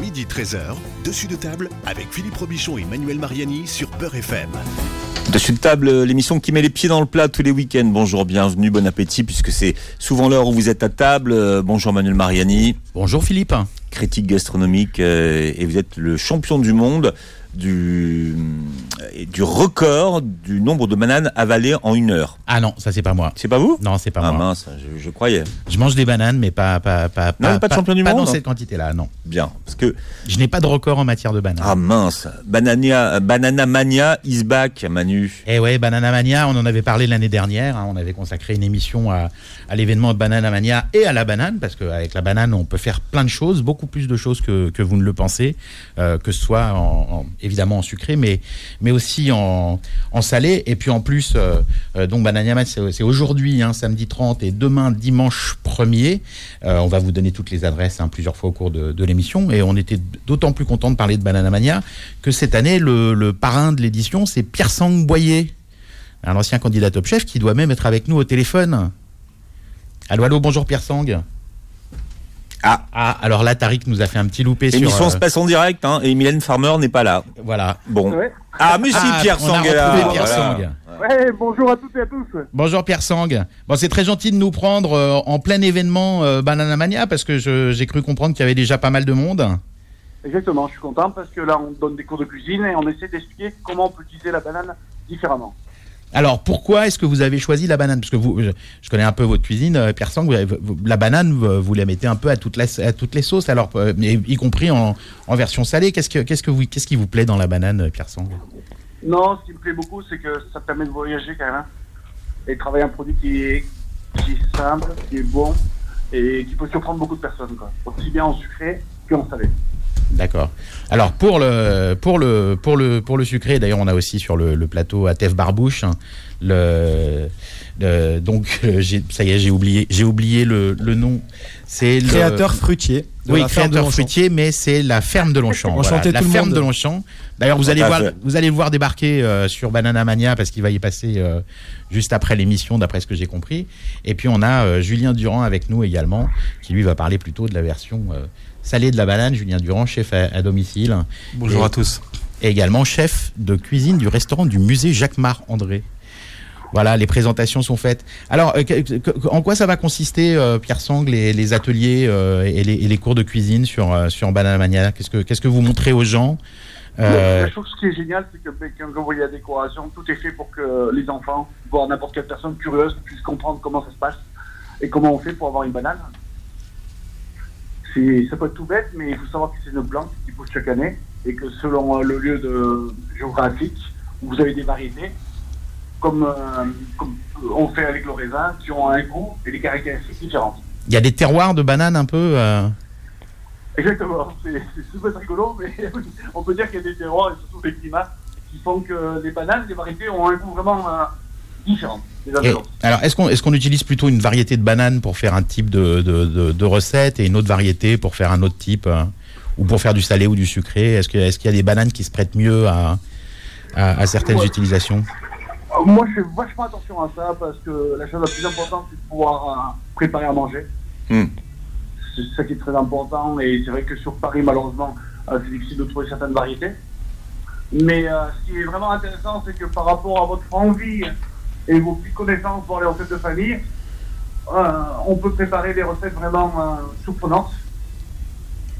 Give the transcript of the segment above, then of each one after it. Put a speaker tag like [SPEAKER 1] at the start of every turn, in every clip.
[SPEAKER 1] Midi 13h, dessus de table avec Philippe Robichon et Manuel Mariani sur Peur FM.
[SPEAKER 2] Dessus de table, l'émission qui met les pieds dans le plat tous les week-ends. Bonjour, bienvenue, bon appétit, puisque c'est souvent l'heure où vous êtes à table. Euh, Bonjour Manuel Mariani,
[SPEAKER 3] Bonjour Philippe.
[SPEAKER 2] critique gastronomique, euh, et vous êtes le champion du monde du, record du nombre de bananes avalées en une heure.
[SPEAKER 3] Ah non, ça c'est pas moi.
[SPEAKER 2] C'est pas vous?
[SPEAKER 3] Non, c'est pas
[SPEAKER 2] Ah
[SPEAKER 3] moi.
[SPEAKER 2] mince, je, je croyais.
[SPEAKER 3] Je mange des bananes, mais pas pas pas
[SPEAKER 2] Non, pas de champion du
[SPEAKER 3] pas
[SPEAKER 2] monde
[SPEAKER 3] dans cette quantité-là, non.
[SPEAKER 2] Bien, parce que
[SPEAKER 3] Je n'ai pas de record en matière de bananes.
[SPEAKER 2] ah mince, Banania, Banana Mania is back, Manu.
[SPEAKER 3] Eh ouais, Banana Mania, on en avait parlé l'année dernière. hein, on avait consacré une émission à, à l'événement de Banana Mania et à la banane, parce qu'avec la banane, on peut faire plein de choses, beaucoup plus de choses que, que vous ne le pensez, euh, que ce soit en, en- évidemment en sucré, mais, mais aussi en, salé. Et puis en plus, euh, euh, donc Banana Mania, c'est aujourd'hui, hein, samedi 30, et demain, dimanche 1er. Euh, on va vous donner toutes les adresses hein, plusieurs fois au cours de, l'émission. Et on était d'autant plus content de parler de Banana Mania que cette année, le, le parrain de l'édition, c'est Pierre Sang Boyer un ancien candidat Top Chef qui doit même être avec nous au téléphone. Allô, allô, bonjour Pierre Sang.
[SPEAKER 2] Ah.
[SPEAKER 3] Ah, alors là, Tariq nous a fait un petit loupé sur.
[SPEAKER 2] L'émission
[SPEAKER 3] euh,
[SPEAKER 2] se passe en direct, hein, et Mylène Farmer n'est pas là.
[SPEAKER 3] Voilà.
[SPEAKER 2] Bon.
[SPEAKER 4] Ouais.
[SPEAKER 2] Ah, mais si,
[SPEAKER 3] Ah,
[SPEAKER 2] Pierre Sang est là.
[SPEAKER 3] retrouvé Pierre
[SPEAKER 2] voilà.
[SPEAKER 3] Sang.
[SPEAKER 4] Ouais, bonjour à toutes et à tous.
[SPEAKER 3] Bonjour Pierre Sang. Bon, c'est très gentil de nous prendre euh, en plein événement euh, Banana Mania parce que j'ai cru comprendre qu'il y avait déjà pas mal de monde.
[SPEAKER 4] Exactement, je suis content parce que là, on donne des cours de cuisine et on essaie d'expliquer comment on peut utiliser la banane différemment.
[SPEAKER 3] Alors, pourquoi est-ce que vous avez choisi la banane? Parce que vous, je, connais un peu votre cuisine, euh, Pierre Sang. la banane, vous, la mettez un peu à, toutes les sauces, alors, euh, y compris en, version salée. Qu'est-ce que, que vous, qui vous plaît dans la banane, euh, Pierre Sang?
[SPEAKER 4] Non, ce qui me plaît beaucoup, c'est que ça permet de voyager quand même hein, et travailler un produit qui est, qui est simple, qui est bon et qui peut surprendre beaucoup de personnes, quoi. aussi bien en sucré qu'en salé.
[SPEAKER 3] D'accord. Alors pour le pour le pour le pour le sucré, d'ailleurs on a aussi sur le, le plateau Atef Barbouche hein, le, le- donc euh, ça y est j'ai oublié j'ai oublié le, le nom. C'est le
[SPEAKER 5] Créateur fruitier.
[SPEAKER 3] oui
[SPEAKER 5] la ferme de
[SPEAKER 3] créateur
[SPEAKER 5] Longchamp.
[SPEAKER 3] fruitier, mais c'est la ferme de Longchamp. voilà,
[SPEAKER 5] Enchanté
[SPEAKER 3] la
[SPEAKER 5] tout le
[SPEAKER 3] ferme
[SPEAKER 5] monde.
[SPEAKER 3] de Longchamp. D'ailleurs vous allez
[SPEAKER 2] à
[SPEAKER 3] voir
[SPEAKER 2] fait.
[SPEAKER 3] vous allez le voir débarquer euh, sur Banana Mania parce qu'il va y passer euh, juste après l'émission d'après ce que j'ai compris. Et puis on a euh, Julien Durand avec nous également qui lui va parler plutôt de la version salée de la banane. Julien Durand, chef à, à domicile
[SPEAKER 5] Bonjour
[SPEAKER 3] Et-
[SPEAKER 5] à tous.
[SPEAKER 3] et également chef de cuisine du restaurant du musée Jacques-Mar André. Voilà, les présentations sont faites. Alors, euh, que- que- en quoi ça va consister, euh, Pierre Sang, les, les ateliers euh, et, les, et les cours de cuisine sur, euh, sur Banana Mania? Qu'est-ce que qu'est-ce que vous montrez aux gens? Euh,
[SPEAKER 4] La chose qui est géniale, c'est que ben, quand vous voyez la décoration, tout est fait pour que les enfants, voire n'importe quelle personne curieuse, puisse comprendre comment ça se passe et comment on fait pour avoir une banane. C'est- Ça peut être tout bête, mais il faut savoir que c'est une plante qui pousse chaque année et que selon euh, le lieu de, géographique, vous avez des variétés, comme, euh, comme on fait avec le raisin, qui ont un goût et des caractéristiques différentes.
[SPEAKER 3] Il y a des terroirs de bananes un peu euh,
[SPEAKER 4] Exactement, c'est c'est super rigolo, mais on peut dire qu'il y a des terroirs et surtout des climats qui font que les bananes, les variétés ont un goût vraiment euh, différent.
[SPEAKER 3] Et-. Alors, est-ce qu'on est qu'on utilise plutôt une variété de bananes pour faire un type de, de, de- de recette et une autre variété pour faire un autre type euh, Ou pour faire du salé ou du sucré? Est-ce qu'il y a des bananes qui se prêtent mieux à, à, à certaines
[SPEAKER 4] Ouais.
[SPEAKER 3] utilisations?
[SPEAKER 4] Moi, je fais vachement attention à ça parce que la chose la plus importante, c'est de pouvoir euh, préparer à manger.
[SPEAKER 2] Hmm.
[SPEAKER 4] C'est ça qui est très important et c'est vrai que sur Paris, malheureusement, euh, c'est difficile de trouver certaines variétés. Mais euh, ce qui est vraiment intéressant, c'est que par rapport à votre envie et vos petites connaissances pour les recettes de famille, euh, on peut préparer des recettes vraiment euh, surprenantes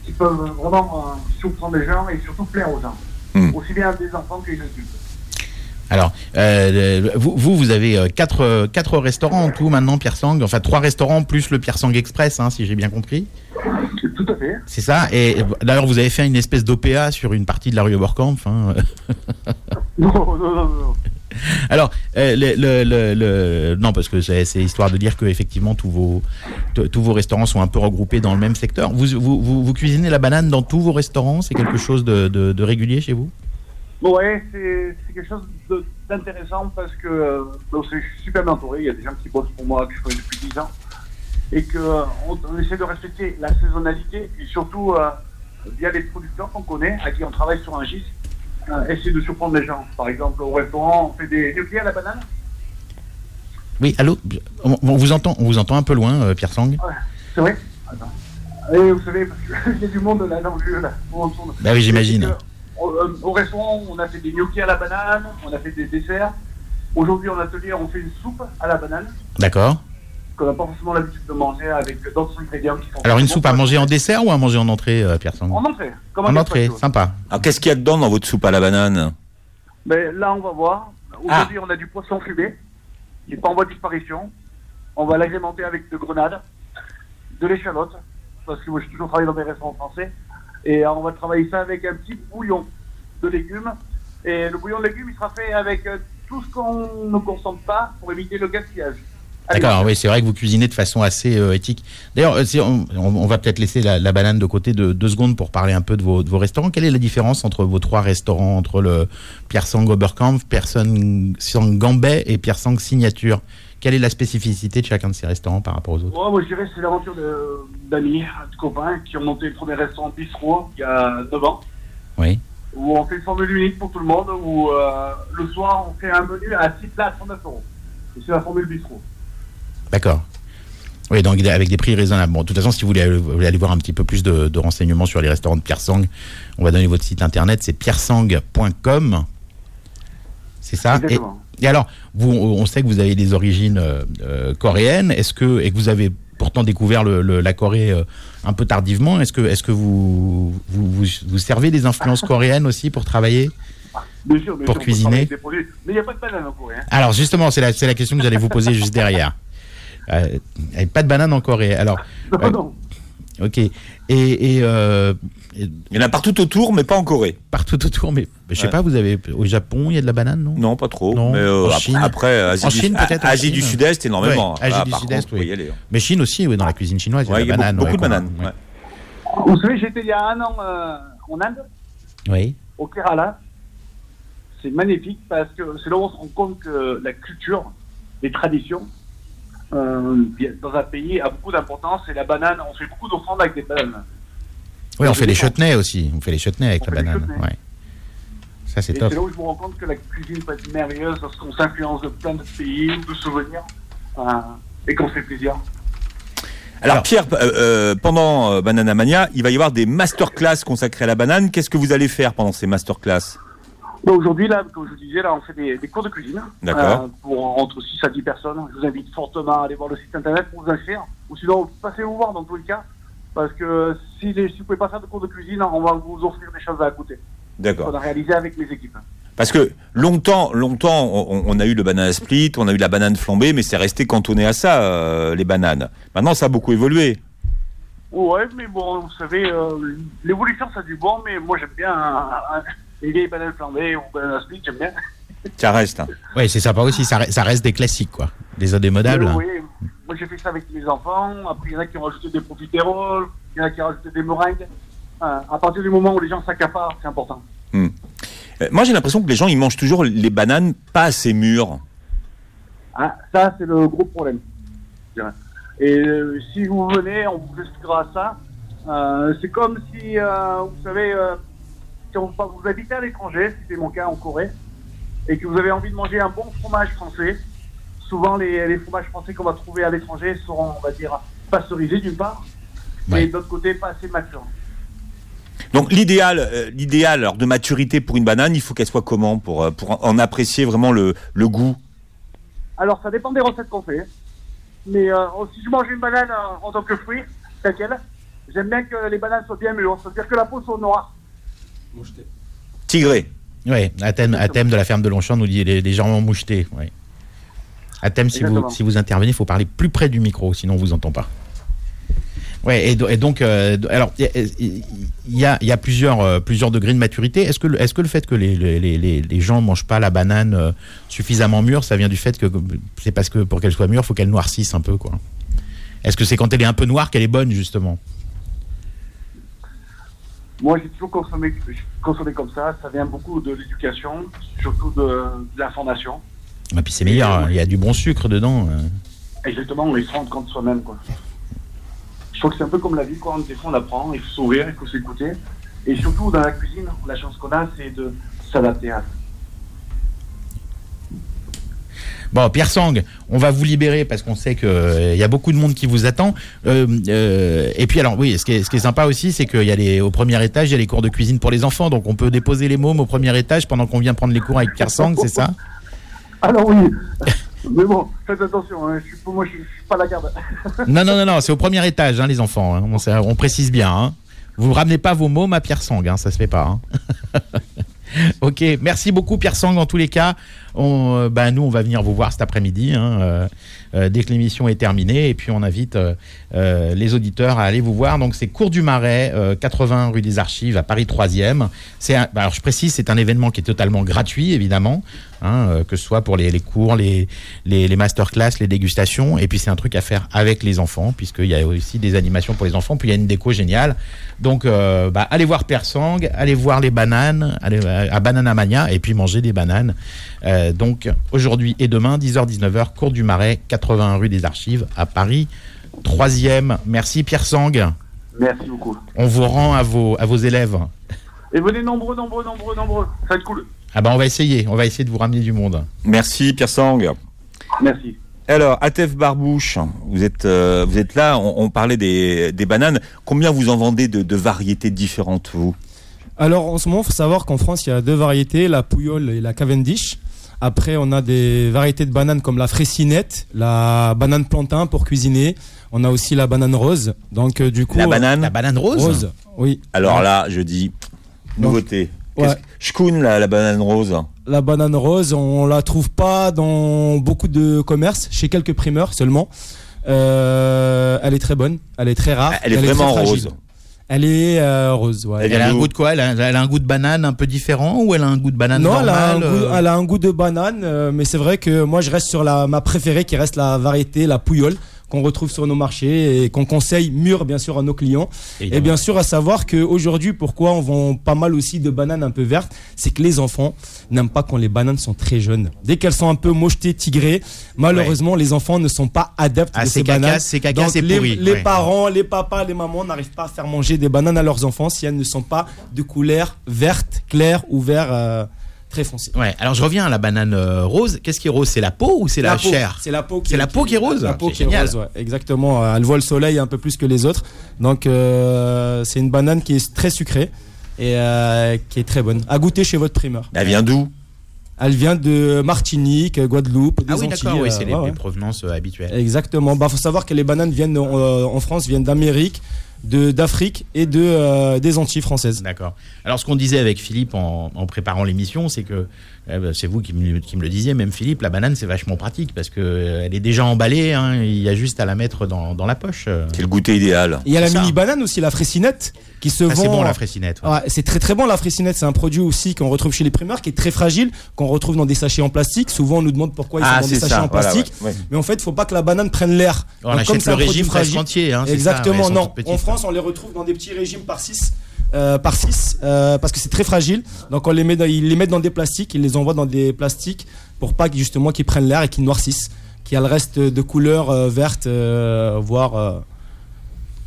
[SPEAKER 4] qui peuvent vraiment euh, surprendre les gens et surtout plaire aux gens.
[SPEAKER 2] Hmm.
[SPEAKER 4] Aussi bien des enfants que des adultes.
[SPEAKER 3] Alors, vous, vous, vous avez quatre, quatre restaurants en tout maintenant, Pierre Sang. Enfin, trois restaurants plus le Pierre Sang Express, hein, si j'ai bien compris.
[SPEAKER 4] Tout à fait.
[SPEAKER 3] C'est ça. Et d'ailleurs, vous avez fait une espèce d'OPA sur une partie de la rue Oberkampf. hein.
[SPEAKER 4] Non, non, non, non.
[SPEAKER 3] Alors, euh, le, le- le- non, parce que c'est c'est histoire de dire que effectivement tous vos tous vos restaurants sont un peu regroupés dans le même secteur. Vous vous, vous, cuisinez la banane dans tous vos restaurants? C'est quelque chose de, de- régulier chez vous?
[SPEAKER 4] Ouais, c'est c'est quelque chose d'intéressant parce que euh, suis super bien entouré. Il y a des gens qui bossent pour moi, que je connais depuis 10 ans. Et qu'on on, on essaie de respecter la saisonnalité et surtout euh, via les producteurs qu'on connaît, à qui on travaille sur un gîte, euh, essayer de surprendre les gens. Par exemple, au restaurant, on fait des nucléaires à la banane.
[SPEAKER 3] Oui, allô on, on vous entend, on vous entend un peu loin, euh, Pierre Sang.
[SPEAKER 4] Ouais, c'est vrai Attends. Et vous savez, parce qu'il y a du monde là dans le lieu, là, où on.
[SPEAKER 3] Bah oui, j'imagine.
[SPEAKER 4] Euh, Au, euh, au restaurant, on a fait des gnocchis à la banane, on a fait des desserts. Aujourd'hui, en atelier, on fait une soupe à la banane,
[SPEAKER 3] D'accord.
[SPEAKER 4] Qu'on n'a pas forcément l'habitude de manger avec d'autres ingrédients qui sont.
[SPEAKER 3] Alors une soupe à manger en dessert ou à manger en entrée, euh, Pierre Sang
[SPEAKER 4] En entrée. Comme un
[SPEAKER 3] En entrée, sympa.
[SPEAKER 2] Alors qu'est-ce qu'il y a dedans dans votre soupe à la banane
[SPEAKER 4] Mais là, on va voir. Aujourd'hui, on a du poisson fumé, qui n'est pas en voie de disparition. On va l'agrémenter avec de grenades, de l'échalote, parce que moi, j'ai toujours travaillé dans des restaurants français. Et euh, on va travailler ça avec un petit bouillon de légumes. Et le bouillon de légumes, il sera fait avec euh, tout ce qu'on ne consomme pas pour éviter le gaspillage.
[SPEAKER 3] D'accord, oui, c'est vrai que vous cuisinez de façon assez euh, éthique. D'ailleurs, euh, si on, va peut-être laisser la, la banane de côté de deux secondes pour parler un peu de vos, de vos restaurants. Quelle est la différence entre vos trois restaurants, entre le Pierre Sang Oberkampf, Pierre Sang Gambet et Pierre Sang Signature? Quelle est la spécificité de chacun de ces restaurants par rapport aux autres?
[SPEAKER 4] Ouais, moi, je dirais que c'est l'aventure d'amis, de copains qui ont monté le premier restaurant Bistrot il y a 9 ans.
[SPEAKER 3] Oui.
[SPEAKER 4] où on fait une formule unique pour tout le monde, où euh, le soir on fait un menu à 6 plats à 39 euros. Et c'est la formule bistrot.
[SPEAKER 3] D'accord. Oui, donc avec des prix raisonnables. Bon, de toute façon, si vous voulez, aller- vous voulez aller voir un petit peu plus de, de renseignements sur les restaurants de Pierre Sang, on va donner votre site internet, c'est pierresang.com. C'est ça? Et, alors, vous, on sait que vous avez des origines euh, euh, coréennes. Est-ce que et que vous avez pourtant découvert le- le- la Corée euh, un peu tardivement? Est-ce que est-ce que vous vous, vous vous servez des influences coréennes aussi pour travailler?
[SPEAKER 4] Bien sûr, bien
[SPEAKER 3] Pour
[SPEAKER 4] sûr,
[SPEAKER 3] cuisiner?
[SPEAKER 4] des produits. Mais il n'y a pas de banane en Corée. Hein.
[SPEAKER 3] Alors justement, c'est la, c'est la question que j'allais vous poser juste derrière. Euh, il y a pas de banane en Corée. Alors,
[SPEAKER 4] Non,
[SPEAKER 3] Ouais.
[SPEAKER 4] non.
[SPEAKER 3] ok. Et, et, euh, et
[SPEAKER 2] Il y en a partout autour, mais pas en Corée.
[SPEAKER 3] partout autour, mais je sais
[SPEAKER 2] Ouais.
[SPEAKER 3] pas, vous avez au Japon, il y a de la banane, non?
[SPEAKER 2] Non, pas trop.
[SPEAKER 3] Non.
[SPEAKER 2] Mais euh,
[SPEAKER 3] En Chine.
[SPEAKER 2] après, Asie,
[SPEAKER 3] En
[SPEAKER 2] du,
[SPEAKER 3] Chine, peut-être, en
[SPEAKER 2] Asie
[SPEAKER 3] Chine.
[SPEAKER 2] du Sud-Est, énormément.
[SPEAKER 3] Ouais, Asie
[SPEAKER 2] Ah,
[SPEAKER 3] du
[SPEAKER 2] par
[SPEAKER 3] Sud-Est,
[SPEAKER 2] contre, faut
[SPEAKER 3] oui.
[SPEAKER 2] y aller, hein.
[SPEAKER 3] Mais Chine aussi, oui, dans la cuisine chinoise, il y a de
[SPEAKER 2] y a
[SPEAKER 3] la banane.
[SPEAKER 2] beaucoup, beaucoup de bananes.
[SPEAKER 4] Vous savez, j'étais il y a un an euh, en Inde,
[SPEAKER 3] Oui.
[SPEAKER 4] au Kerala. C'est magnifique parce que c'est là où on se rend compte que la culture, les traditions, euh, dans un pays a beaucoup d'importance. Et la banane, on fait beaucoup d'offrandes avec des bananes.
[SPEAKER 3] Oui, on fait les chutneys aussi. On fait les chutneys avec
[SPEAKER 4] On
[SPEAKER 3] la banane. Ouais. Ça, c'est top.
[SPEAKER 4] c'est là où je me rends compte que la cuisine peut être merveilleuse lorsqu'on s'influence de plein de pays, de souvenirs, euh, et qu'on fait plaisir.
[SPEAKER 2] Alors,
[SPEAKER 3] Alors-
[SPEAKER 2] Pierre, euh, euh, pendant euh, Banana Mania, il va y avoir des masterclass consacrés à la banane. Qu'est-ce que vous allez faire pendant ces masterclass?
[SPEAKER 4] Aujourd'hui, là, comme je vous disais, là, on fait des, des cours de cuisine.
[SPEAKER 2] D'accord.
[SPEAKER 4] euh, pour entre 6 à 10 personnes. Je vous invite fortement à aller voir le site internet pour vous inscrire. Ou sinon, passez vous voir dans tous les cas. Parce que si, les, si vous pouvez pas faire de cours de cuisine, on va vous offrir des choses à goûter. qu'on
[SPEAKER 2] D'accord.
[SPEAKER 4] a réalisé avec mes équipes.
[SPEAKER 2] Parce que longtemps, longtemps, on, on a eu le banana split, on a eu la banane flambée, mais c'est resté cantonné à ça, euh, les bananes. Maintenant, ça a beaucoup évolué.
[SPEAKER 4] Ouais, mais bon, vous savez, euh, l'évolution, ça a du bon, mais moi, j'aime bien un, un, les vieilles bananes flambées ou bananes split, j'aime bien.
[SPEAKER 2] Ça reste. hein.
[SPEAKER 3] Oui, c'est sympa aussi. Ça, ça reste des classiques, quoi. Des indémodables.
[SPEAKER 4] Euh, oui, moi, j'ai fait ça avec mes enfants. Après, il y en a qui ont rajouté des profiteroles, il y en a qui ont rajouté des meringues. Euh, à partir du moment où les gens s'accaparent, c'est important.
[SPEAKER 2] Euh, moi, j'ai l'impression que les gens, ils mangent toujours les bananes pas assez mûres.
[SPEAKER 4] Ah, ça, c'est le gros problème. Et euh, si vous venez, on vous expliquera ça. Euh, c'est comme si, euh, vous savez, si on- vous habitez à l'étranger, c'était mon cas en Corée, et que vous avez envie de manger un bon fromage français. Souvent, les, les fromages français qu'on va trouver à l'étranger seront, on va dire, pasteurisés d'une part,
[SPEAKER 3] Ouais.
[SPEAKER 4] et de l'autre côté, pas assez matures.
[SPEAKER 2] Donc l'idéal, euh, l'idéal de maturité pour une banane, il faut qu'elle soit comment pour, euh, pour en apprécier vraiment le, le goût?
[SPEAKER 4] Alors, ça dépend des recettes qu'on fait. Mais euh, si je mange une banane en tant que fruit, telle quelle, j'aime bien que les bananes soient bien mûres, c'est-à-dire que la peau soit noire.
[SPEAKER 2] Tigré.
[SPEAKER 3] Oui, à thème, à thème de la ferme de Longchamp nous dit les- légèrement moucheté. Ouais. À thème, si vous, si vous intervenez, il faut parler plus près du micro, sinon on vous entend pas. Ouais, et, do- et donc, euh, alors, il y a- il y a, il y a plusieurs, euh, plusieurs degrés de maturité. Est-ce que, le- est-ce que le fait que les, les, les, les- les gens mangent pas la banane euh, suffisamment mûre, ça vient du fait que c'est parce que pour qu'elle soit mûre, il faut qu'elle noircisse un peu, quoi. Est-ce que c'est quand elle est un peu noire qu'elle est bonne, justement?
[SPEAKER 4] Moi, j'ai toujours consommé, consommé comme ça. Ça vient beaucoup de l'éducation, surtout de, de l'information.
[SPEAKER 3] Et puis c'est meilleur, il y a du bon sucre dedans. euh.
[SPEAKER 4] Exactement, on se rend compte soi-même. Quoi. Je trouve que c'est un peu comme la vie. Quoi. Des fois, on apprend, il faut s'ouvrir, il faut s'écouter. Et surtout, dans la cuisine, la chance qu'on a, c'est de s'adapter à ça.
[SPEAKER 3] Bon, Pierre Sang, on va vous libérer parce qu'on sait qu'il il y a beaucoup de monde qui vous attend. Euh, euh, et puis alors, oui, ce qui est, ce qui est sympa aussi, c'est qu'il y a les, au premier étage, il y a les cours de cuisine pour les enfants. Donc on peut déposer les mômes au premier étage pendant qu'on vient prendre les cours avec Pierre Sang, c'est ça?
[SPEAKER 4] Alors oui, mais bon, faites attention, hein, je suis, moi je suis, pas la garde.
[SPEAKER 3] Non, non, non, non, c'est au premier étage, hein, les enfants. hein. On, on précise bien. Hein. Vous ramenez pas vos mômes à Pierre Sang, ça se fait pas. ok, merci beaucoup Pierre Sang en tous les cas. Bah, nous, on va venir vous voir cet après-midi, hein, euh, euh, dès que l'émission est terminée. Et puis on invite les auditeurs à aller vous voir. Donc c'est Cours du Marais, euh, 80 rue des Archives à Paris 3e. C'est bah, alors je précise, c'est un événement qui est totalement gratuit, évidemment, hein, que ce soit pour les, les cours, les, les, les masterclass, les dégustations. Et puis c'est un truc à faire avec les enfants, puisqu'il y a aussi des animations pour les enfants. Puis il y a une déco géniale. Donc bah, allez voir Père Sang, allez voir les bananes, allez à Banana Mania, et puis manger des bananes. Donc aujourd'hui et demain, 10h-19h, cours du Marais, 81 rue des Archives à Paris. Troisième, merci Pierre Sang.
[SPEAKER 4] Merci beaucoup.
[SPEAKER 3] On vous rend à vos, à vos élèves.
[SPEAKER 4] Et venez nombreux, nombreux, nombreux, nombreux. Ça va être cool.
[SPEAKER 3] Ah bah on va essayer, on va essayer de vous ramener du monde.
[SPEAKER 2] Merci Pierre Sang.
[SPEAKER 4] Merci.
[SPEAKER 2] Alors, Atef Barbouche, vous êtes, euh, vous êtes là, on, on parlait des, des bananes. Combien vous en vendez de, de variétés différentes, vous?
[SPEAKER 5] Alors en ce moment, il faut savoir qu'en France, il y a deux variétés, la Pouillole et la Cavendish. Après, on a des variétés de bananes comme la Fressinette, la banane plantain pour cuisiner. On a aussi la banane rose. Donc euh, du coup,
[SPEAKER 2] La banane
[SPEAKER 3] La banane rose,
[SPEAKER 5] rose, oui.
[SPEAKER 2] Alors là, je dis, nouveauté.
[SPEAKER 5] Ouais.
[SPEAKER 2] Shkoun, la, la banane rose.
[SPEAKER 5] La banane rose, on la trouve pas dans beaucoup de commerces, chez quelques primeurs seulement. Euh, elle est très bonne, elle est très rare.
[SPEAKER 2] Elle est vraiment
[SPEAKER 5] fragile.
[SPEAKER 2] rose.
[SPEAKER 5] Elle est euh, rose, ouais.
[SPEAKER 2] Elle
[SPEAKER 3] Elle a un goût de quoi? Elle a, elle a un goût de banane un peu différent ou elle a un goût de banane
[SPEAKER 5] Non, elle a, un
[SPEAKER 3] normal
[SPEAKER 5] goût,
[SPEAKER 3] euh,
[SPEAKER 5] elle a un goût de banane, euh, mais c'est vrai que moi je reste sur la, ma préférée qui reste la variété, la pouillole, qu'on retrouve sur nos marchés et qu'on conseille mûre bien sûr à nos clients. Et bien sûr à savoir qu'aujourd'hui, pourquoi on vend pas mal aussi de bananes un peu vertes, c'est que les enfants n'aiment pas quand les bananes sont très jeunes. Dès qu'elles sont un peu mochetées, tigrées, malheureusement les enfants ne sont pas adeptes
[SPEAKER 3] Ah,
[SPEAKER 5] de ces bananes.
[SPEAKER 3] c'est caca, c'est
[SPEAKER 5] les,
[SPEAKER 3] pourri.
[SPEAKER 5] les
[SPEAKER 3] ouais.
[SPEAKER 5] parents, les papas, les mamans n'arrivent pas à faire manger des bananes à leurs enfants si elles ne sont pas de couleur verte, claire ou vert euh, très foncé.
[SPEAKER 3] Ouais, alors je reviens à la banane euh, rose. Qu'est-ce qui est rose? C'est la peau ou c'est la,
[SPEAKER 5] peau.
[SPEAKER 3] chair?
[SPEAKER 5] C'est la peau qui
[SPEAKER 3] C'est la peau qui est rose?
[SPEAKER 5] La peau qui est rose, ouais. exactement. Euh, Elle voit le soleil un peu plus que les autres. Donc euh, c'est une banane qui est très sucrée et euh, qui est très bonne. À goûter chez votre primeur.
[SPEAKER 2] Elle vient d'où?
[SPEAKER 5] Elle vient de Martinique, Guadeloupe, des
[SPEAKER 3] Ah oui,
[SPEAKER 5] Antilles.
[SPEAKER 3] d'accord, oui,
[SPEAKER 5] euh,
[SPEAKER 3] c'est les,
[SPEAKER 5] ouais,
[SPEAKER 3] les
[SPEAKER 5] ouais.
[SPEAKER 3] provenances habituelles.
[SPEAKER 5] Exactement. Bah faut savoir que les bananes viennent euh, en France viennent d'Amérique, d'Afrique et de euh, des Antilles françaises.
[SPEAKER 3] D'accord. Alors, ce qu'on disait avec Philippe en, en préparant l'émission, c'est que eh ben, c'est vous qui me, qui me le disiez, même Philippe, la banane c'est vachement pratique parce que euh, elle est déjà emballée. hein, il y a juste à la mettre dans, dans la poche. euh.
[SPEAKER 2] C'est le goûter idéal.
[SPEAKER 5] Il y a la
[SPEAKER 3] ça.
[SPEAKER 5] mini banane aussi, la fressinette, qui se
[SPEAKER 3] Ah,
[SPEAKER 5] vend.
[SPEAKER 3] c'est bon la ouais.
[SPEAKER 5] Ouais, c'est très très bon la fraisinette, c'est un produit aussi qu'on retrouve chez les primeurs qui est très fragile, qu'on retrouve dans des sachets en plastique. Souvent on nous demande pourquoi ils
[SPEAKER 2] Ah,
[SPEAKER 5] sont dans des sachets
[SPEAKER 2] ça.
[SPEAKER 5] en
[SPEAKER 2] voilà,
[SPEAKER 5] plastique.
[SPEAKER 2] ouais, ouais.
[SPEAKER 5] Mais en fait, il faut pas que la banane prenne l'air.
[SPEAKER 3] On
[SPEAKER 5] Donc, comme
[SPEAKER 3] achète
[SPEAKER 5] c'est
[SPEAKER 3] le
[SPEAKER 5] un produit
[SPEAKER 3] régime
[SPEAKER 5] fragile-
[SPEAKER 3] entier. hein, c'est ça, ouais,
[SPEAKER 5] Exactement, non. On les retrouve dans des petits régimes par 6 par 6 parce que c'est très fragile. Donc on les met dans, ils les mettent dans des plastiques, ils les envoient dans des plastiques pour pas justement qu'ils prennent l'air et qu'ils noircissent, qu'il y a le reste de couleur euh, verte euh, voire euh,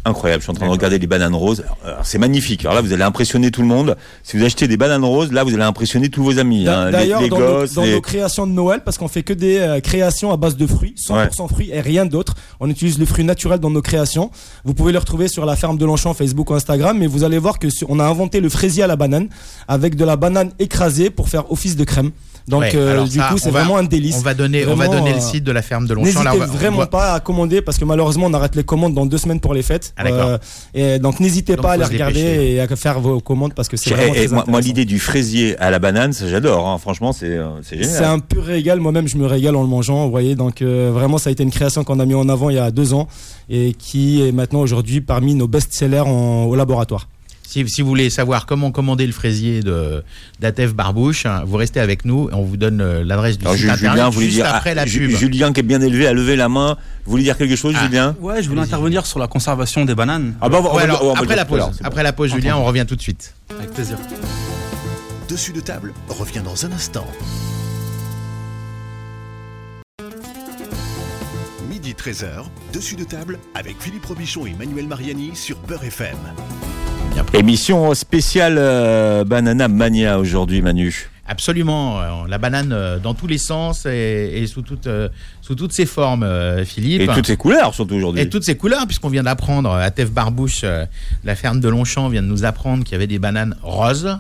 [SPEAKER 2] Incroyable, je suis en train de regarder les bananes roses. C'est magnifique. Alors là, vous allez impressionner tout le monde. Si vous achetez des bananes roses, là, vous allez impressionner tous vos amis. Hein. Les-
[SPEAKER 5] D'ailleurs,
[SPEAKER 2] les,
[SPEAKER 5] dans, nos,
[SPEAKER 2] gosses,
[SPEAKER 5] dans
[SPEAKER 2] les-
[SPEAKER 5] nos créations de Noël, parce qu'on fait que des euh, créations à base de fruits, 100% fruits et rien d'autre. On utilise le fruit naturel dans nos créations. Vous pouvez le retrouver sur la ferme de Longchamp, Facebook ou Instagram, mais vous allez voir que on a inventé le fraisier à la banane avec de la banane écrasée pour faire office de crème. Donc,
[SPEAKER 3] Ouais,
[SPEAKER 5] euh, du
[SPEAKER 3] ça,
[SPEAKER 5] coup, c'est vraiment un délice.
[SPEAKER 3] On va donner, on va donner le
[SPEAKER 5] euh,
[SPEAKER 3] site de la ferme de Longchamp.
[SPEAKER 5] N'hésitez
[SPEAKER 3] Là, on va- on
[SPEAKER 5] vraiment
[SPEAKER 3] va-
[SPEAKER 5] pas à commander parce que malheureusement on arrête les commandes dans deux semaines pour les fêtes.
[SPEAKER 3] Ah, d'accord.
[SPEAKER 5] et donc n'hésitez
[SPEAKER 3] Donc,
[SPEAKER 5] pas à les regarder
[SPEAKER 3] dépêcher.
[SPEAKER 5] et à faire vos commandes parce que c'est
[SPEAKER 2] Et-
[SPEAKER 5] vraiment
[SPEAKER 2] et
[SPEAKER 5] très
[SPEAKER 2] moi, moi, l'idée du fraisier à la banane, ça j'adore. hein. Franchement, c'est euh, c'est génial.
[SPEAKER 5] C'est un pur régal, moi-même je me régale en le mangeant, vous voyez, donc euh, vraiment ça a été une création qu'on a mis en avant il y a deux ans et qui est maintenant aujourd'hui parmi nos best-sellers en- au laboratoire.
[SPEAKER 3] Si, si vous voulez savoir comment commander le fraisier de d'Atef Barbouche, hein, vous restez avec nous et on vous donne euh, l'adresse du
[SPEAKER 2] Alors,
[SPEAKER 3] site
[SPEAKER 2] Ju-
[SPEAKER 3] internet
[SPEAKER 2] Julien voulait
[SPEAKER 3] juste
[SPEAKER 2] dire.
[SPEAKER 3] après
[SPEAKER 2] ah,
[SPEAKER 3] la pub.
[SPEAKER 2] Julien qui est bien élevé a levé la main. Vous voulez dire quelque chose,
[SPEAKER 3] Ah.
[SPEAKER 2] Julien?
[SPEAKER 6] Ouais, je voulais intervenir sur la conservation des bananes.
[SPEAKER 2] Ah bah, on va- on
[SPEAKER 3] Ouais,
[SPEAKER 2] va-
[SPEAKER 3] alors,
[SPEAKER 2] on va le
[SPEAKER 3] après
[SPEAKER 2] dire
[SPEAKER 3] la
[SPEAKER 2] tout à l'heure,
[SPEAKER 3] pause,
[SPEAKER 2] c'est bon.
[SPEAKER 3] après la pause, Julien, on revient tout de suite.
[SPEAKER 6] Avec plaisir.
[SPEAKER 1] Dessus de table revient dans un instant. Midi 13h, dessus de table avec Philippe Robichon et Manuel Mariani sur Beurre FM.
[SPEAKER 2] Émission spéciale euh, Banana Mania aujourd'hui, Manu.
[SPEAKER 3] Absolument, euh, la banane euh, dans tous les sens et, et sous, toutes, euh, sous toutes ses formes, euh, Philippe.
[SPEAKER 2] Et toutes ces couleurs, surtout aujourd'hui.
[SPEAKER 3] Et toutes ces couleurs, puisqu'on vient d'apprendre, à Tef Barbouche, euh, la ferme de Longchamp vient de nous apprendre qu'il y avait des bananes roses.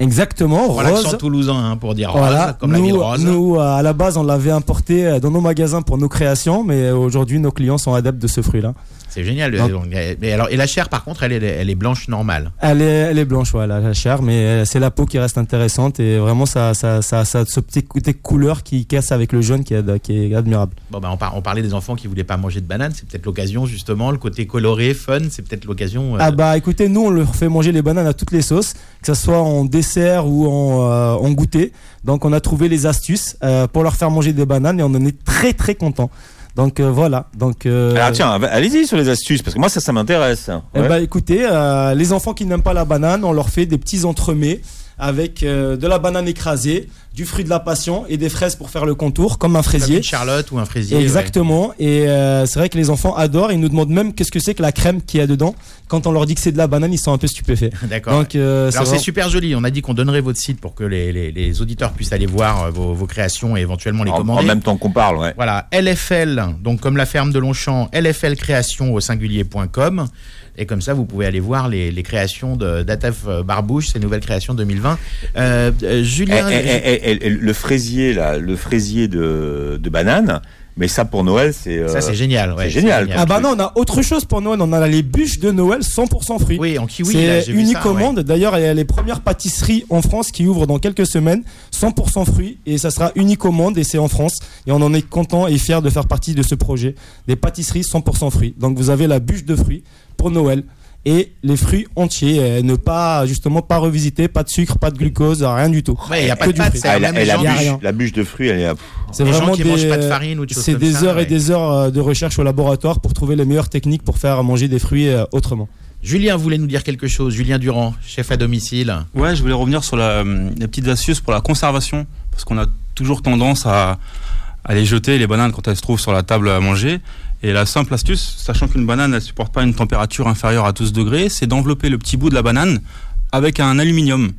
[SPEAKER 5] Exactement,
[SPEAKER 3] l'accent
[SPEAKER 5] rose.
[SPEAKER 3] toulousain, hein, pour dire rose,
[SPEAKER 5] Voilà,
[SPEAKER 3] comme la ville
[SPEAKER 5] nous,
[SPEAKER 3] rose.
[SPEAKER 5] nous, à la base, on l'avait importé dans nos magasins pour nos créations, mais aujourd'hui, nos clients sont adeptes de ce fruit-là.
[SPEAKER 3] C'est génial.
[SPEAKER 5] Donc-
[SPEAKER 3] mais alors, et la chair, par contre, elle est, elle est blanche normale.
[SPEAKER 5] Elle est, elle est blanche, voilà, la chair, mais euh, c'est la peau qui reste intéressante et vraiment, ça, ça, ça, ça ce petit côté couleur qui casse avec le jaune qui est, qui est admirable.
[SPEAKER 3] Bon, ben, on, par- on parlait des enfants qui voulaient pas manger de bananes. C'est peut-être l'occasion, justement, le côté coloré, fun, c'est peut-être l'occasion. euh,
[SPEAKER 5] Ah bah écoutez, nous on leur fait manger les bananes à toutes les sauces, que ce soit en dessert ou en, euh, en goûter. Donc on a trouvé les astuces euh, pour leur faire manger des bananes et on en est très très content. Donc euh, voilà. Donc euh,
[SPEAKER 2] Alors tiens, allez-y sur les astuces, parce que moi ça, ça m'intéresse.
[SPEAKER 5] eh bah écoutez, euh, les enfants qui n'aiment pas la banane, on leur fait des petits entremets avec euh, de la banane écrasée, du fruit de la passion et des fraises pour faire le contour, comme un
[SPEAKER 3] comme
[SPEAKER 5] fraisier.
[SPEAKER 3] une charlotte ou un fraisier.
[SPEAKER 5] Exactement. Et euh, c'est vrai que les enfants adorent. Ils nous demandent même qu'est-ce que c'est que la crème qu'il y a dedans. Quand on leur dit que c'est de la banane, ils sont un peu stupéfaits.
[SPEAKER 3] D'accord.
[SPEAKER 5] Donc euh,
[SPEAKER 3] Alors c'est
[SPEAKER 5] vraiment-
[SPEAKER 3] super joli. On a dit qu'on donnerait votre site pour que les, les- les auditeurs puissent aller voir vos, vos créations et éventuellement les
[SPEAKER 2] en, en
[SPEAKER 3] commander.
[SPEAKER 2] même temps qu'on parle, ouais.
[SPEAKER 3] Voilà, LFL, donc comme la ferme de Longchamp, LFL création au singulier.com. Et comme ça, vous pouvez aller voir les, les créations de d'Atef euh, Barbouche, ces nouvelles créations 2020. Euh, euh, Julien,
[SPEAKER 2] eh, eh, eh, le fraisier, là, le fraisier de, de banane, mais ça pour Noël, c'est. euh,
[SPEAKER 3] ça c'est génial. ouais,
[SPEAKER 2] c'est génial.
[SPEAKER 5] Ah bah non, on a autre chose pour Noël. On a les bûches de Noël 100% fruits.
[SPEAKER 3] Oui, en kiwi.
[SPEAKER 5] c'est
[SPEAKER 3] ça, ouais.
[SPEAKER 5] commande. D'ailleurs, il y a les premières pâtisseries en France qui ouvrent dans quelques semaines. 100% fruits. Et ça sera une commande et c'est en France. Et on en est content et fier de faire partie de ce projet. Des pâtisseries 100% fruits. Donc vous avez la bûche de fruits pour Noël. Et les fruits entiers. euh, ne pas, justement, pas revisiter. Pas de sucre, pas de glucose, rien du tout.
[SPEAKER 3] Ouais, il y a pas
[SPEAKER 5] Que
[SPEAKER 3] de
[SPEAKER 5] du
[SPEAKER 3] pâte,
[SPEAKER 2] Ah, et la, bûche,
[SPEAKER 5] rien.
[SPEAKER 2] la bûche de fruits, elle est. à-
[SPEAKER 5] C'est vraiment
[SPEAKER 3] qui
[SPEAKER 5] des,
[SPEAKER 3] mangent pas de farine ou de choses
[SPEAKER 5] C'est des
[SPEAKER 3] ça,
[SPEAKER 5] heures
[SPEAKER 3] ouais.
[SPEAKER 5] et des heures euh, de recherche au laboratoire pour trouver les meilleures techniques pour faire manger des fruits euh, autrement.
[SPEAKER 3] Julien voulait nous dire quelque chose. Julien Durand, chef à domicile.
[SPEAKER 6] Ouais, je voulais revenir sur la, hum, les petites astuces pour la conservation, parce qu'on a toujours tendance à, à les jeter, les bananes, quand elles se trouvent sur la table à manger. Et la simple astuce, sachant qu'une banane ne supporte pas une température inférieure à 12 degrés, c'est d'envelopper le petit bout de la banane avec un aluminium.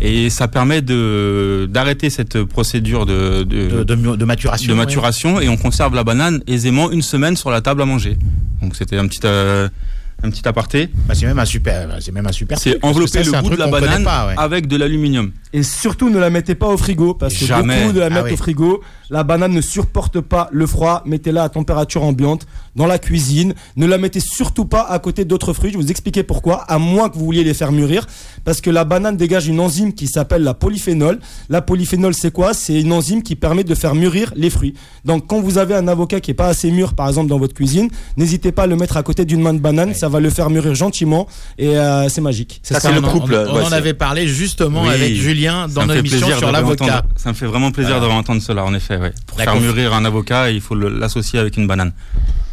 [SPEAKER 6] Et ça permet de d'arrêter cette procédure de, de,
[SPEAKER 3] De, de- de maturation.
[SPEAKER 6] de
[SPEAKER 3] ouais.
[SPEAKER 6] maturation et on conserve la banane aisément une semaine sur la table à manger. Donc c'était un petit euh, un petit aparté.
[SPEAKER 3] Bah, c'est même un super. C'est même un super.
[SPEAKER 6] C'est envelopper
[SPEAKER 3] ça,
[SPEAKER 6] le bout de la banane
[SPEAKER 3] pas, ouais.
[SPEAKER 6] avec de l'aluminium.
[SPEAKER 5] Et surtout, ne la mettez pas au frigo parce que
[SPEAKER 6] Jamais.
[SPEAKER 5] beaucoup de la
[SPEAKER 3] Ah
[SPEAKER 5] mettre
[SPEAKER 3] oui.
[SPEAKER 5] au frigo. La banane ne supporte pas le froid. Mettez-la à température ambiante dans la cuisine. Ne la mettez surtout pas à côté d'autres fruits. Je vais vous expliquer pourquoi. À moins que vous vouliez les faire mûrir, parce que la banane dégage une enzyme qui s'appelle la polyphénol. La polyphénol, c'est quoi? C'est une enzyme qui permet de faire mûrir les fruits. Donc, quand vous avez un avocat qui est pas assez mûr, par exemple dans votre cuisine, n'hésitez pas à le mettre à côté d'une main de banane.
[SPEAKER 3] Ouais.
[SPEAKER 5] Ça va le faire mûrir gentiment et euh, c'est magique.
[SPEAKER 2] Ça, c'est le
[SPEAKER 3] On en-
[SPEAKER 2] couple,
[SPEAKER 3] On, on
[SPEAKER 2] ouais,
[SPEAKER 3] en avait parlé justement
[SPEAKER 6] Oui,
[SPEAKER 3] avec Julien dans notre émission sur l'avocat.
[SPEAKER 6] Ça me fait vraiment plaisir d'avoir entendu cela, en effet. Ouais. Pour
[SPEAKER 3] La
[SPEAKER 6] faire mûrir un avocat, il faut l'associer avec une banane.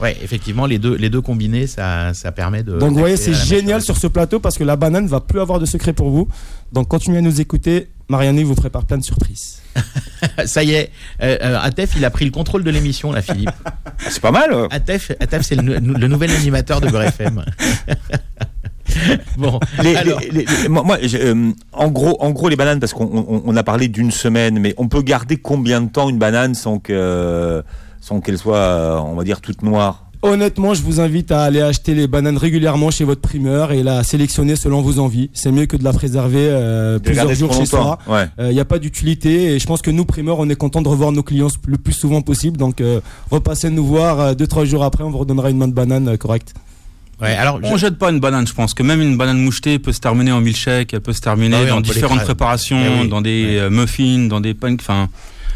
[SPEAKER 3] Ouais, effectivement, les deux, les deux combinés, ça, ça permet de.
[SPEAKER 5] Donc vous voyez, c'est génial sur ce plateau parce que la banane va plus avoir de secret pour vous. Donc continuez à nous écouter. Marianne vous prépare plein de surprises.
[SPEAKER 3] Ça y est, euh, euh, Atef, il a pris le contrôle de l'émission, là, Philippe.
[SPEAKER 2] C'est pas mal. euh.
[SPEAKER 3] Atef, Atef c'est le, le nouvel animateur de Beurre FM. bon,
[SPEAKER 2] Les-
[SPEAKER 3] alors,
[SPEAKER 2] les- les- moi, euh, en gros, en gros, les bananes, parce qu'on on- on a parlé d'une semaine, mais on peut garder combien de temps une banane sans que, sans qu'elle soit, euh, on va dire, toute noire?
[SPEAKER 5] Honnêtement, je vous invite à aller acheter les bananes régulièrement chez votre primeur et la sélectionner selon vos envies. C'est mieux que de la préserver euh, plusieurs jours chez soi.
[SPEAKER 2] Ouais.
[SPEAKER 5] Il n'y a pas d'utilité et je pense que nous, primeurs, on est content de revoir nos clients le plus souvent possible. Donc euh, repassez nous voir euh, deux, trois jours après, on vous redonnera une main de banane euh, correcte.
[SPEAKER 3] Ouais, alors,
[SPEAKER 6] On jette pas une banane, je pense que même une banane mouchetée peut se terminer en milkshake, elle peut se terminer
[SPEAKER 3] Ah oui,
[SPEAKER 6] dans différentes préparations,
[SPEAKER 3] Eh oui,
[SPEAKER 6] dans des
[SPEAKER 3] ouais.
[SPEAKER 6] euh, muffins, dans des pancakes, enfin,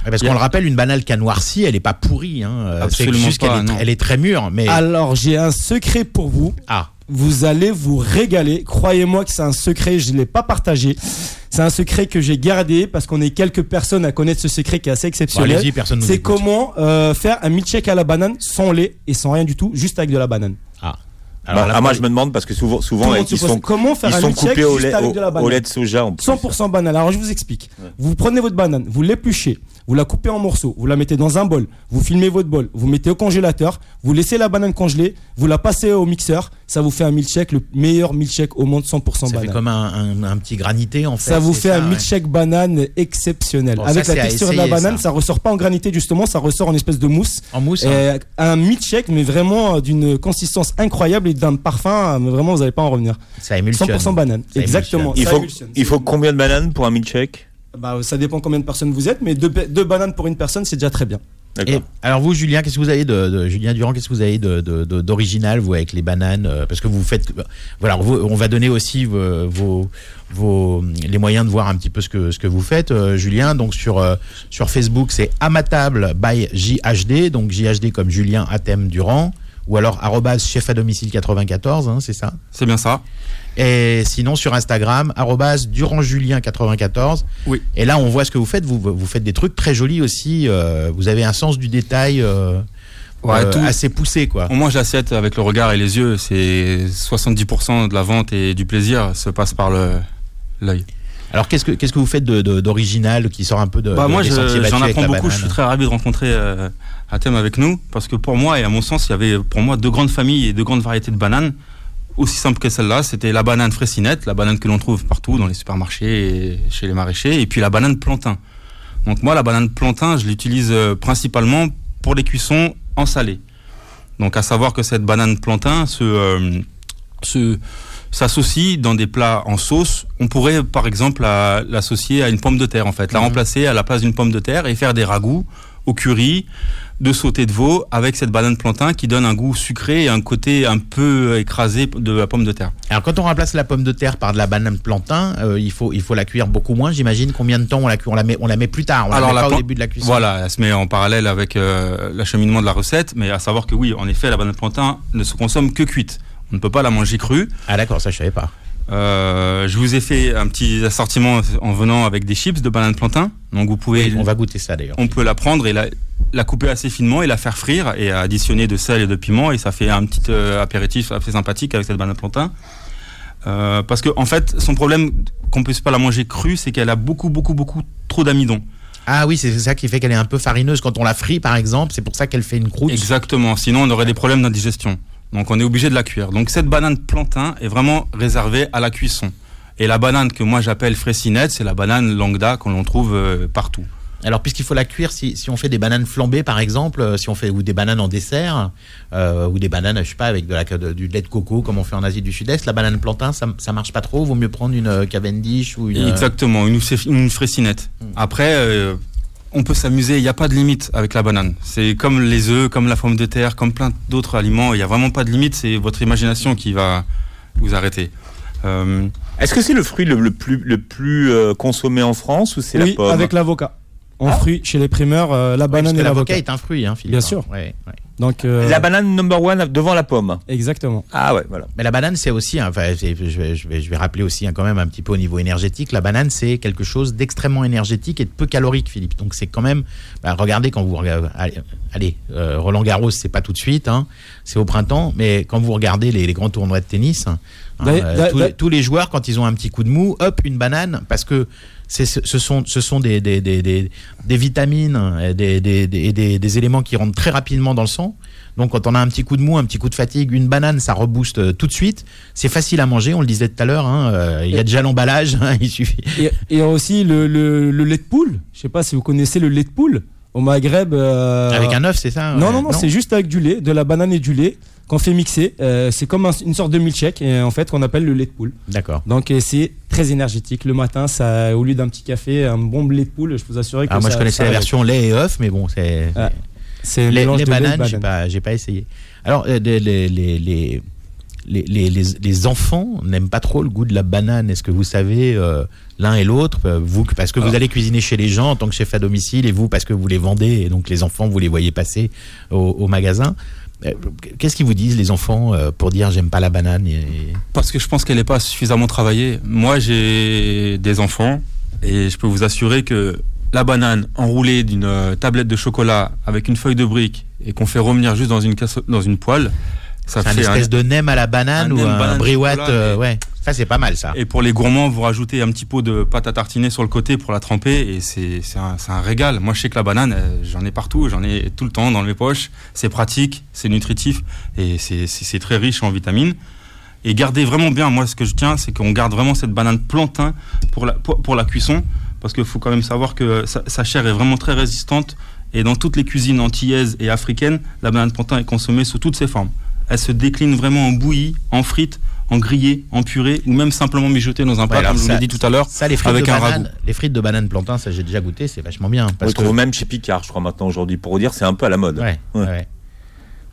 [SPEAKER 3] parce qu'on le rappelle, une banane qui a noirci, elle est pas pourrie. Hein. Euh, C'est
[SPEAKER 6] Absolument
[SPEAKER 3] juste qu'elle
[SPEAKER 6] pas,
[SPEAKER 3] est,
[SPEAKER 6] non.
[SPEAKER 3] elle est très mûre. Mais
[SPEAKER 5] Alors j'ai un secret pour vous.
[SPEAKER 3] ah,
[SPEAKER 5] Vous allez vous régaler. Croyez-moi que c'est un secret, je ne l'ai pas partagé. C'est un secret que j'ai gardé parce qu'on est quelques personnes à connaître ce secret qui est assez
[SPEAKER 3] bon,
[SPEAKER 5] exceptionnel.
[SPEAKER 3] allez-y, personne nous
[SPEAKER 5] c'est comment euh, faire un milkshake à la banane sans lait et sans rien du tout, juste avec de la banane.
[SPEAKER 3] Ah, alors, là,
[SPEAKER 2] ah, moi, je me demande parce que souvent, souvent, ils sont,
[SPEAKER 5] comment faire
[SPEAKER 2] ils sont coupés au lait, au,
[SPEAKER 5] de la
[SPEAKER 2] au
[SPEAKER 5] banane
[SPEAKER 2] lait de soja. En plus.
[SPEAKER 5] 100% banane. Alors je vous explique. Vous prenez votre banane, vous l'épluchez, vous la coupez en morceaux, vous la mettez dans un bol, vous filmez votre bol, vous mettez au congélateur, vous laissez la banane congelée, vous la passez au mixeur, ça vous fait un milkshake, le meilleur milkshake au monde 100%
[SPEAKER 3] Ça
[SPEAKER 5] banane.
[SPEAKER 3] fait comme un, un- un petit granité en fait.
[SPEAKER 5] Ça vous
[SPEAKER 3] c'est
[SPEAKER 5] fait un
[SPEAKER 3] ouais.
[SPEAKER 5] milkshake banane exceptionnel.
[SPEAKER 3] Bon, ça,
[SPEAKER 5] Avec la
[SPEAKER 3] c'est
[SPEAKER 5] texture de la banane,
[SPEAKER 3] ça.
[SPEAKER 5] ça. ressort pas en granité justement, ça ressort en espèce de mousse.
[SPEAKER 3] En mousse. hein.
[SPEAKER 5] Un milkshake, mais vraiment euh, d'une consistance incroyable et d'un parfum, euh, mais vraiment vous n'allez pas en revenir.
[SPEAKER 3] Ça émulsionne.
[SPEAKER 5] 100% banane.
[SPEAKER 3] Ça
[SPEAKER 5] Exactement.
[SPEAKER 2] Il
[SPEAKER 5] Ça
[SPEAKER 2] faut,
[SPEAKER 5] émulsionne.
[SPEAKER 2] il faut combien de bananes pour un milkshake?
[SPEAKER 5] Bah, ça dépend combien de personnes vous êtes, mais deux, ba- deux bananes pour une personne, c'est déjà très bien.
[SPEAKER 3] Et alors vous, Julien, qu'est-ce que vous avez de, de- Julien Durand, qu'est-ce que vous avez de de- de- d'original vous avec les bananes euh, Parce que vous faites, voilà, vous- on va donner aussi vos, vos, vos- les moyens de voir un petit peu ce que ce que vous faites, euh, Julien. Donc sur euh, sur Facebook, c'est à ma table by JHD, donc JHD comme Julien Athème Durand, ou alors chef à domicile 94, hein, c'est ça.
[SPEAKER 6] C'est bien ça.
[SPEAKER 3] Et sinon sur Instagram, arrobase durandjulien94.
[SPEAKER 6] Oui.
[SPEAKER 3] Et là, on voit ce que vous faites. Vous, vous faites des trucs très jolis aussi. euh, vous avez un sens du détail euh,
[SPEAKER 6] Ouais,
[SPEAKER 3] euh,
[SPEAKER 6] tout-
[SPEAKER 3] assez poussé, quoi.
[SPEAKER 6] On mange l'assiette avec le regard et les yeux. C'est 70% de la vente et du plaisir se passe par le l'œil.
[SPEAKER 3] Alors, qu'est-ce que qu'est-ce que vous faites de- de- d'original qui sort un peu de,
[SPEAKER 6] Bah
[SPEAKER 3] de-
[SPEAKER 6] moi, j'en apprends beaucoup. Je suis très ravi de rencontrer euh, Athème avec nous parce que pour moi et à mon sens, il y avait pour moi deux grandes familles et deux grandes variétés de bananes. Aussi simple que celle-là, c'était la banane fressinette, la banane que l'on trouve partout dans les supermarchés et chez les maraîchers, et puis la banane plantain. Donc moi, la banane plantain, je l'utilise euh, principalement pour les cuissons en salé. Donc à savoir que cette banane plantain se, euh, se s'associe dans des plats en sauce. On pourrait par exemple la- l'associer à une pomme de terre en fait, la
[SPEAKER 3] Mhm.
[SPEAKER 6] remplacer à la place d'une pomme de terre et faire des ragoûts au curry, de sauté de veau avec cette banane plantain qui donne un goût sucré et un côté un peu écrasé de la pomme de terre.
[SPEAKER 3] Alors, quand on remplace la pomme de terre par de la banane plantain, euh, il faut il faut la cuire beaucoup moins. J'imagine combien de temps on la cuit? On la met on la met plus tard. On
[SPEAKER 6] Alors,
[SPEAKER 3] la met
[SPEAKER 6] la
[SPEAKER 3] pas au début de la cuisson.
[SPEAKER 6] Voilà, elle se met en parallèle avec euh, l'acheminement de la recette, mais à savoir que oui, en effet, la banane plantain ne se consomme que cuite. On ne peut pas la manger crue.
[SPEAKER 3] Ah d'accord, ça je savais pas.
[SPEAKER 6] Euh, je vous ai fait un petit assortiment en venant avec des chips de banane plantain. Donc vous pouvez,
[SPEAKER 3] On va goûter ça d'ailleurs.
[SPEAKER 6] on peut la prendre et la, la couper assez finement et la faire frire et additionner de sel et de piment et ça fait un petit euh, apéritif assez sympathique avec cette banane plantain. Euh, parce que en fait, son problème qu'on puisse pas la manger crue, c'est qu'elle a beaucoup, beaucoup, beaucoup trop d'amidon.
[SPEAKER 3] Ah oui, c'est ça qui fait qu'elle est un peu farineuse quand on la frit par exemple. C'est pour ça qu'elle fait une croûte.
[SPEAKER 6] Exactement. Sinon, on aurait des problèmes d'indigestion. Donc, on est obligé de la cuire. Donc, cette banane plantain est vraiment réservée à la cuisson. Et la banane que moi j'appelle fressinette, c'est la banane lambda qu'on trouve euh, partout.
[SPEAKER 3] Alors, puisqu'il faut la cuire, si, si on fait des bananes flambées, par exemple, euh, si on fait ou des bananes en dessert, euh, ou des bananes, je sais pas, avec de la, de- du lait de coco, comme on fait en Asie du Sud-Est, la banane plantain, ça, ça marche pas trop. Vaut mieux prendre une Cavendish ou une.
[SPEAKER 6] Exactement, une, une fressinette.
[SPEAKER 3] Mm.
[SPEAKER 6] Après, euh, on peut s'amuser, il n'y a pas de limite avec la banane. C'est comme les œufs, comme la pomme de terre, comme plein d'autres aliments, il n'y a vraiment pas de limite, c'est votre imagination qui va vous arrêter. Euh,
[SPEAKER 2] Est-ce que c'est le fruit le, le plus, le plus euh, consommé en France ou c'est la
[SPEAKER 5] Oui,
[SPEAKER 2] pomme?
[SPEAKER 5] avec l'avocat. En
[SPEAKER 3] Ah.
[SPEAKER 5] fruit, chez les primeurs, euh, la banane et
[SPEAKER 3] l'avocat
[SPEAKER 5] l'avocat.
[SPEAKER 3] est un fruit, hein, Philippe.
[SPEAKER 5] Bien sûr.
[SPEAKER 3] Ouais, ouais.
[SPEAKER 5] Donc, euh,
[SPEAKER 2] La banane number one devant la pomme.
[SPEAKER 5] Exactement.
[SPEAKER 2] Ah ouais, voilà.
[SPEAKER 3] Mais la banane, c'est aussi, hein, je, vais, je, vais, je vais rappeler aussi hein, quand même un petit peu au niveau énergétique, la banane, c'est quelque chose d'extrêmement énergétique et de peu calorique, Philippe. Donc c'est quand même, bah, regardez quand vous regardez, allez, allez, euh, Roland Garros, c'est pas tout de suite, hein, c'est au printemps, mais quand vous regardez les, les grands tournois de tennis, hein, tous, les- tous les joueurs, quand ils ont un petit coup de mou, hop, une banane, parce que ce ce sont, ce sont des, des, des, des, vitamines et des, des, des, des- des éléments qui rentrent très rapidement dans le sang. Donc quand on a un petit coup de mou, un petit coup de fatigue, une banane, ça rebooste euh, tout de suite. C'est facile à manger, on le disait tout à l'heure. hein, euh, Il y a déjà l'emballage, hein, il suffit.
[SPEAKER 5] Et, et aussi le, le, le lait de poule. Je sais pas si vous connaissez le lait de poule. Au Maghreb. euh,
[SPEAKER 3] Avec un œuf, c'est ça
[SPEAKER 5] Non,
[SPEAKER 3] ouais,
[SPEAKER 5] non, non, c'est juste avec du lait, de la banane et du lait qu'on fait mixer. Euh, c'est comme un- une sorte de milkshake, et en fait, qu'on appelle le lait de poule.
[SPEAKER 3] D'accord.
[SPEAKER 5] Donc, c'est très énergétique. Le matin, ça, au lieu d'un petit café, un bon lait de poule, je peux vous assurer que
[SPEAKER 3] Alors moi, je connaissais
[SPEAKER 5] ça
[SPEAKER 3] la version lait et œuf, mais bon, c'est
[SPEAKER 5] Ah, C'est
[SPEAKER 3] les, les bananes, j'ai pas, j'ai pas essayé. Alors euh, les, les, les, les, enfants n'aiment pas trop le goût de la banane. Est-ce que vous savez euh, l'un et l'autre, vous parce que vous allez cuisiner chez les gens en tant que chef à domicile et vous parce que vous les vendez et donc les enfants vous les voyez passer au, au magasin. Euh, Qu'est-ce qu'ils vous disent les enfants euh, pour dire j'aime pas la banane et-
[SPEAKER 6] Parce que je pense qu'elle n'est pas suffisamment travaillée. Moi, j'ai des enfants et je peux vous assurer que la banane enroulée d'une euh, tablette de chocolat avec une feuille de brique et qu'on fait revenir juste dans une, casse- dans une poêle, ça
[SPEAKER 3] C'est un
[SPEAKER 6] fait
[SPEAKER 3] espèce de nem à la banane
[SPEAKER 6] un
[SPEAKER 3] ou un briouat
[SPEAKER 6] chocolat,
[SPEAKER 3] euh, ouais. Ça, c'est pas mal, ça.
[SPEAKER 6] Et pour les gourmands, vous rajoutez un petit pot de pâte à tartiner sur le côté pour la tremper et c'est un, un régal. Moi, je sais que la banane, euh, j'en ai partout, j'en ai tout le temps dans mes poches. C'est pratique, c'est nutritif et c'est- très riche en vitamines. Et gardez vraiment bien, moi, ce que je tiens, c'est qu'on garde vraiment cette banane plantain pour la, pour la cuisson parce qu'il faut quand même savoir que sa, sa chair est vraiment très résistante et dans toutes les cuisines antillaises et africaines, la banane plantain est consommée sous toutes ses formes. Elle se décline vraiment en bouillie, en frites, en grillé, en purée ou même simplement mijotée dans un plat, comme je vous l'ai dit tout à l'heure.
[SPEAKER 3] Ça, les frites,
[SPEAKER 6] Avec
[SPEAKER 3] de
[SPEAKER 6] un
[SPEAKER 3] banane,
[SPEAKER 6] ragoût.
[SPEAKER 3] les frites de banane plantain, ça j'ai déjà goûté, c'est vachement bien.
[SPEAKER 2] On
[SPEAKER 3] Parce
[SPEAKER 2] le
[SPEAKER 3] que,
[SPEAKER 2] trouve même chez Picard, je crois, maintenant, aujourd'hui. Pour vous dire, c'est un peu à la mode.
[SPEAKER 3] ouais,
[SPEAKER 2] Ouais.
[SPEAKER 3] ouais.